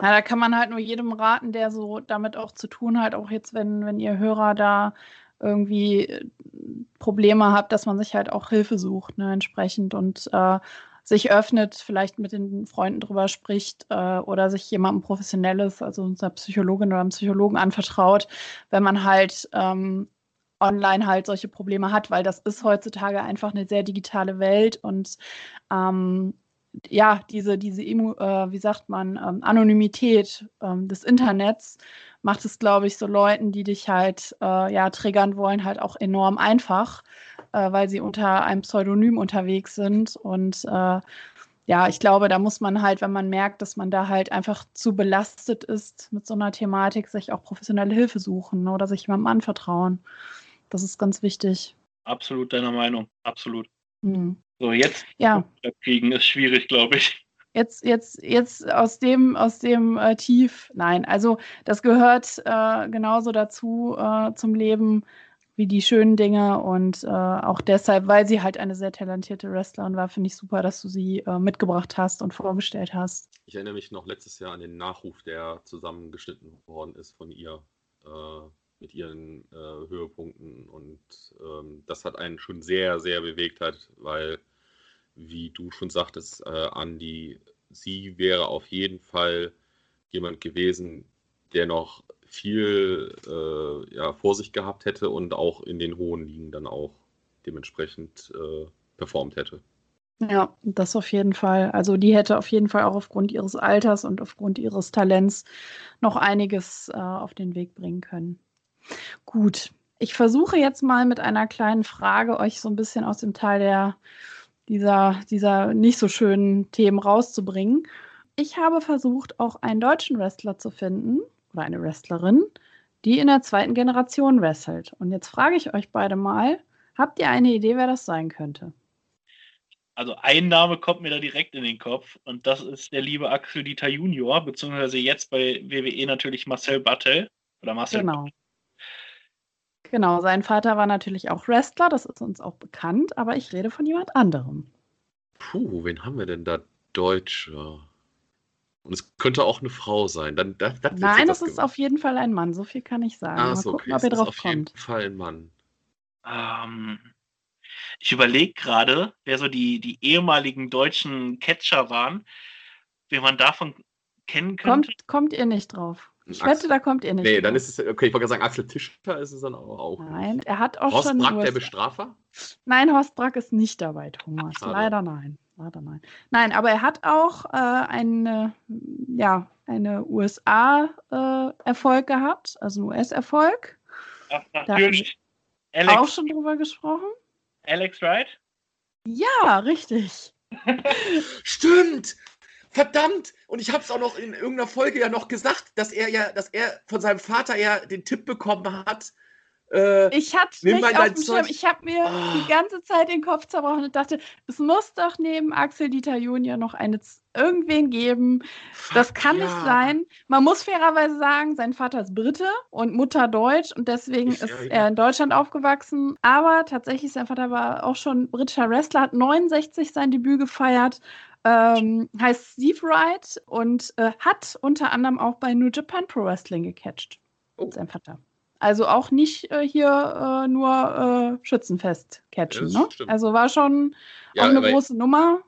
Ja, da kann man halt nur jedem raten, der so damit auch zu tun hat, auch jetzt, wenn, wenn ihr Hörer da irgendwie äh, Probleme habt, dass man sich halt auch Hilfe sucht, ne, entsprechend und äh, sich öffnet, vielleicht mit den Freunden drüber spricht äh, oder sich jemandem Professionelles, also unserer Psychologin oder einem Psychologen anvertraut, wenn man halt ähm, online halt solche Probleme hat, weil das ist heutzutage einfach eine sehr digitale Welt und ähm, ja, diese, diese äh, wie sagt man, ähm, Anonymität ähm, des Internets macht es, glaube ich, so Leuten, die dich halt äh, ja, triggern wollen, halt auch enorm einfach, äh, weil sie unter einem Pseudonym unterwegs sind. Und äh, ja, ich glaube, da muss man halt, wenn man merkt, dass man da halt einfach zu belastet ist mit so einer Thematik, sich auch professionelle Hilfe suchen oder sich jemandem anvertrauen. Das ist ganz wichtig. Absolut deiner Meinung, absolut. Hm. So, jetzt ja. kriegen ist schwierig, glaube ich. Jetzt, jetzt, jetzt aus dem, aus dem äh, Tief, nein, also das gehört äh, genauso dazu äh, zum Leben wie die schönen Dinge und äh, auch deshalb, weil sie halt eine sehr talentierte Wrestlerin war, finde ich super, dass du sie äh, mitgebracht hast und vorgestellt hast. Ich erinnere mich noch letztes Jahr an den Nachruf, der zusammengeschnitten worden ist von ihr äh, mit ihren Höhepunkten und ähm, das hat einen schon sehr, sehr bewegt hat, weil wie du schon sagtest, äh, Andi, sie wäre auf jeden Fall jemand gewesen, der noch viel äh, ja, vor sich gehabt hätte und auch in den hohen Ligen dann auch dementsprechend äh, performt hätte. Ja, das auf jeden Fall. Also die hätte auf jeden Fall auch aufgrund ihres Alters und aufgrund ihres Talents noch einiges äh, auf den Weg bringen können. Gut, ich versuche jetzt mal mit einer kleinen Frage euch so ein bisschen aus dem Teil der dieser, dieser nicht so schönen Themen rauszubringen. Ich habe versucht, auch einen deutschen Wrestler zu finden oder eine Wrestlerin, die in der zweiten Generation wrestelt. Und jetzt frage ich euch beide mal, habt ihr eine Idee, wer das sein könnte? Also ein Name kommt mir da direkt in den Kopf und das ist der liebe Axel Dieter Junior, beziehungsweise jetzt bei WWE natürlich Marcel Battel oder Marcel genau. Genau, sein Vater war natürlich auch Wrestler, das ist uns auch bekannt, aber ich rede von jemand anderem. Puh, wen haben wir denn da Deutscher? Und es könnte auch eine Frau sein. Dann, das, das Nein, das ist auf jeden Fall ein Mann, so viel kann ich sagen. Ah, Mal gucken, okay. ob ihr drauf kommt. Auf jeden Fall ein Mann. Ähm, ich überlege gerade, wer so die, die ehemaligen deutschen Catcher waren, wen man davon kennen könnte. Kommt, kommt ihr nicht drauf? Ich wette, da kommt ihr nicht. Nee, dann ist es, okay, ich wollte sagen, Axel Tischer ist es dann auch. Nein, er hat auch Horst schon. Horst Brack, der Bestrafer? Nein, Horst Brack ist nicht dabei, Thomas. Ach, Leider nein. Leider nein. Nein, aber er hat auch äh, eine, ja, eine USA-Erfolg äh, gehabt, also einen US-Erfolg. Ach, natürlich. Alex, auch schon drüber gesprochen. Alex Wright? Ja, richtig. [laughs] Stimmt! Verdammt! Und ich habe es auch noch in irgendeiner Folge ja noch gesagt, dass er ja, dass er von seinem Vater ja den Tipp bekommen hat. Äh, ich hatte nicht auf dem Schirm. Ich habe mir oh. die ganze Zeit den Kopf zerbrochen und dachte, es muss doch neben Axel Dieter Junior noch eine, irgendwen geben. Das kann ja. nicht sein. Man muss fairerweise sagen, sein Vater ist Brite und Mutter Deutsch und deswegen ich, ist ja, er in Deutschland aufgewachsen. Aber tatsächlich, sein Vater war auch schon britischer Wrestler, hat 69 sein Debüt gefeiert ähm, heißt Steve Wright und äh, hat unter anderem auch bei New Japan Pro Wrestling gecatcht. Oh. Sein Vater. Also auch nicht äh, hier äh, nur äh, Schützenfest catchen. Ja, ne? Also war schon ja, auch eine große Nummer.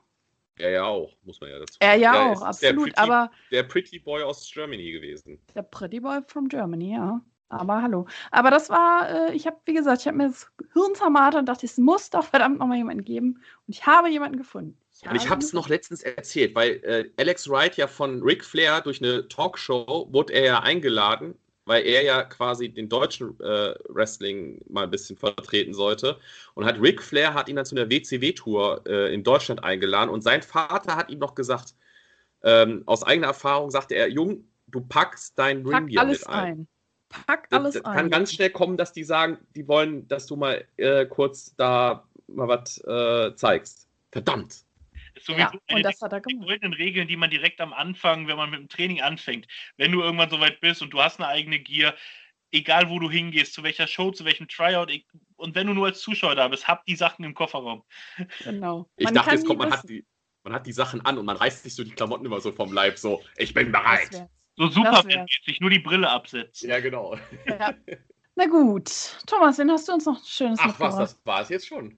Er ja auch, muss man ja dazu sagen. Er ja, ja auch, absolut. Der Pretty, aber der Pretty Boy aus Germany gewesen. Der Pretty Boy from Germany, ja. Aber hallo. Aber das war, äh, ich habe, wie gesagt, ich habe mir das Hirn zermartert und dachte, es muss doch verdammt nochmal jemanden geben. Und ich habe jemanden gefunden. Ich und ich habe es noch letztens erzählt, weil äh, Alex Wright ja von Ric Flair durch eine Talkshow wurde er ja eingeladen, weil er ja quasi den deutschen äh, Wrestling mal ein bisschen vertreten sollte. Und hat Ric Flair hat ihn dann zu einer WCW-Tour äh, in Deutschland eingeladen und sein Vater hat ihm noch gesagt, ähm, aus eigener Erfahrung sagte er, Jung, du packst dein Pack Ring alles mit ein. ein. Pack alles das, das ein. Kann ganz schnell kommen, dass die sagen, die wollen, dass du mal äh, kurz da mal was äh, zeigst. Verdammt. Ist sowieso ja, und das hat er gemacht. Die goldenen Regeln, die man direkt am Anfang, wenn man mit dem Training anfängt, wenn du irgendwann soweit bist und du hast eine eigene Gear, egal wo du hingehst, zu welcher Show, zu welchem Tryout, und wenn du nur als Zuschauer da bist, hab die Sachen im Kofferraum. Genau. Ich man dachte, jetzt kommt, man hat, die, man hat die Sachen an und man reißt sich so die Klamotten immer so vom Leib, so, ich bin bereit. So super sich nur die Brille absetzt. Ja, genau. Ja. Na gut. Thomas, wen hast du uns noch Schönes Ach was, das war es jetzt schon.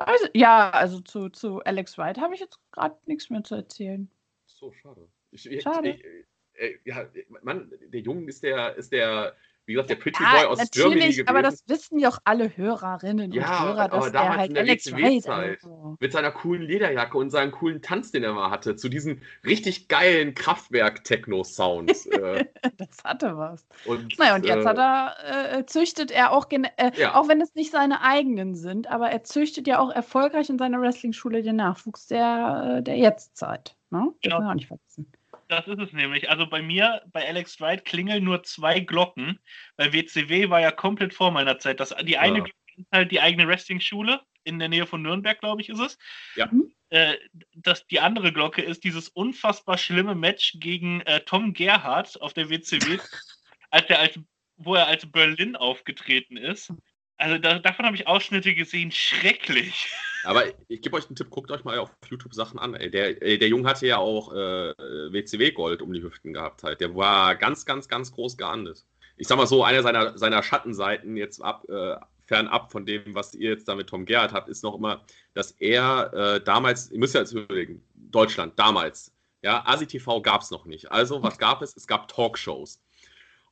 Also, ja, also zu, zu Alex Wright habe ich jetzt gerade nichts mehr zu erzählen. So, schade. Ich, schade. Ich, ich, äh, ja, Mann, der Junge ist der, ist der wie gesagt, der Pretty ja, Boy aus natürlich, Germany gewesen. aber das wissen ja auch alle Hörerinnen ja, und Hörer, dass der halt Alex Wright also. mit seiner coolen Lederjacke und seinem coolen Tanz, den er mal hatte, zu diesen richtig geilen Kraftwerk-Techno-Sounds. äh. [laughs] das hatte was. Und, naja, und jetzt äh, hat er, äh, züchtet er auch, äh, ja. auch wenn es nicht seine eigenen sind, aber er züchtet ja auch erfolgreich in seiner Wrestling-Schule den Nachwuchs der, äh, der Jetztzeit. Ne? Das genau. wir auch nicht vergessen. Das ist es nämlich. Also bei mir, bei Alex Wright, klingeln nur zwei Glocken, weil WCW war ja komplett vor meiner Zeit. Das, die eine ja. Glocke ist halt die eigene Wrestling-Schule, in der Nähe von Nürnberg, glaube ich, ist es. Ja. Mhm. Äh, das, die andere Glocke ist dieses unfassbar schlimme Match gegen äh, Tom Gerhardt auf der WCW, [laughs] als er als, wo er als Berlin aufgetreten ist. Also da, davon habe ich Ausschnitte gesehen, schrecklich. Aber ich gebe euch einen Tipp, guckt euch mal auf YouTube Sachen an. Der, der Junge hatte ja auch äh, WCW-Gold um die Hüften gehabt halt. Der war ganz, ganz, ganz groß geahndet. Ich sag mal so, eine seiner, seiner Schattenseiten jetzt ab, äh, fernab von dem, was ihr jetzt da mit Tom Gerhardt habt, ist noch immer, dass er äh, damals, ihr müsst ja jetzt überlegen, Deutschland, damals, ja, ASI-TV gab es noch nicht. Also, was gab es? Es gab Talkshows.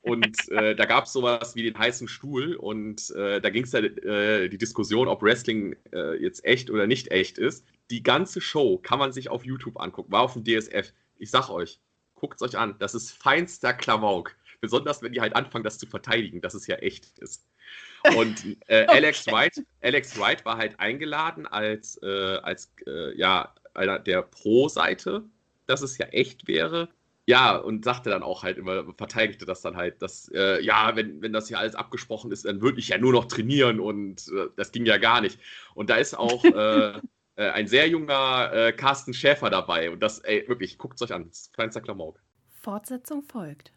Und äh, da gab es sowas wie den heißen Stuhl und äh, da ging es ja äh, die Diskussion, ob Wrestling äh, jetzt echt oder nicht echt ist. Die ganze Show kann man sich auf YouTube angucken, war auf dem DSF. Ich sag euch, guckt es euch an, das ist feinster Klamauk. Besonders wenn die halt anfangen, das zu verteidigen, dass es ja echt ist. Und äh, [laughs] okay. Alex, Wright, Alex Wright war halt eingeladen als, äh, als ja, einer der Pro-Seite, dass es ja echt wäre ja, und sagte dann auch halt immer, verteidigte das dann halt, dass, äh, ja, wenn, wenn das hier alles abgesprochen ist, dann würde ich ja nur noch trainieren und äh, das ging ja gar nicht. Und da ist auch [laughs] äh, äh ein sehr junger äh, Carsten Schäfer dabei und das, ey, wirklich, guckt es euch an, das ist kleinster Klamauk. Fortsetzung folgt.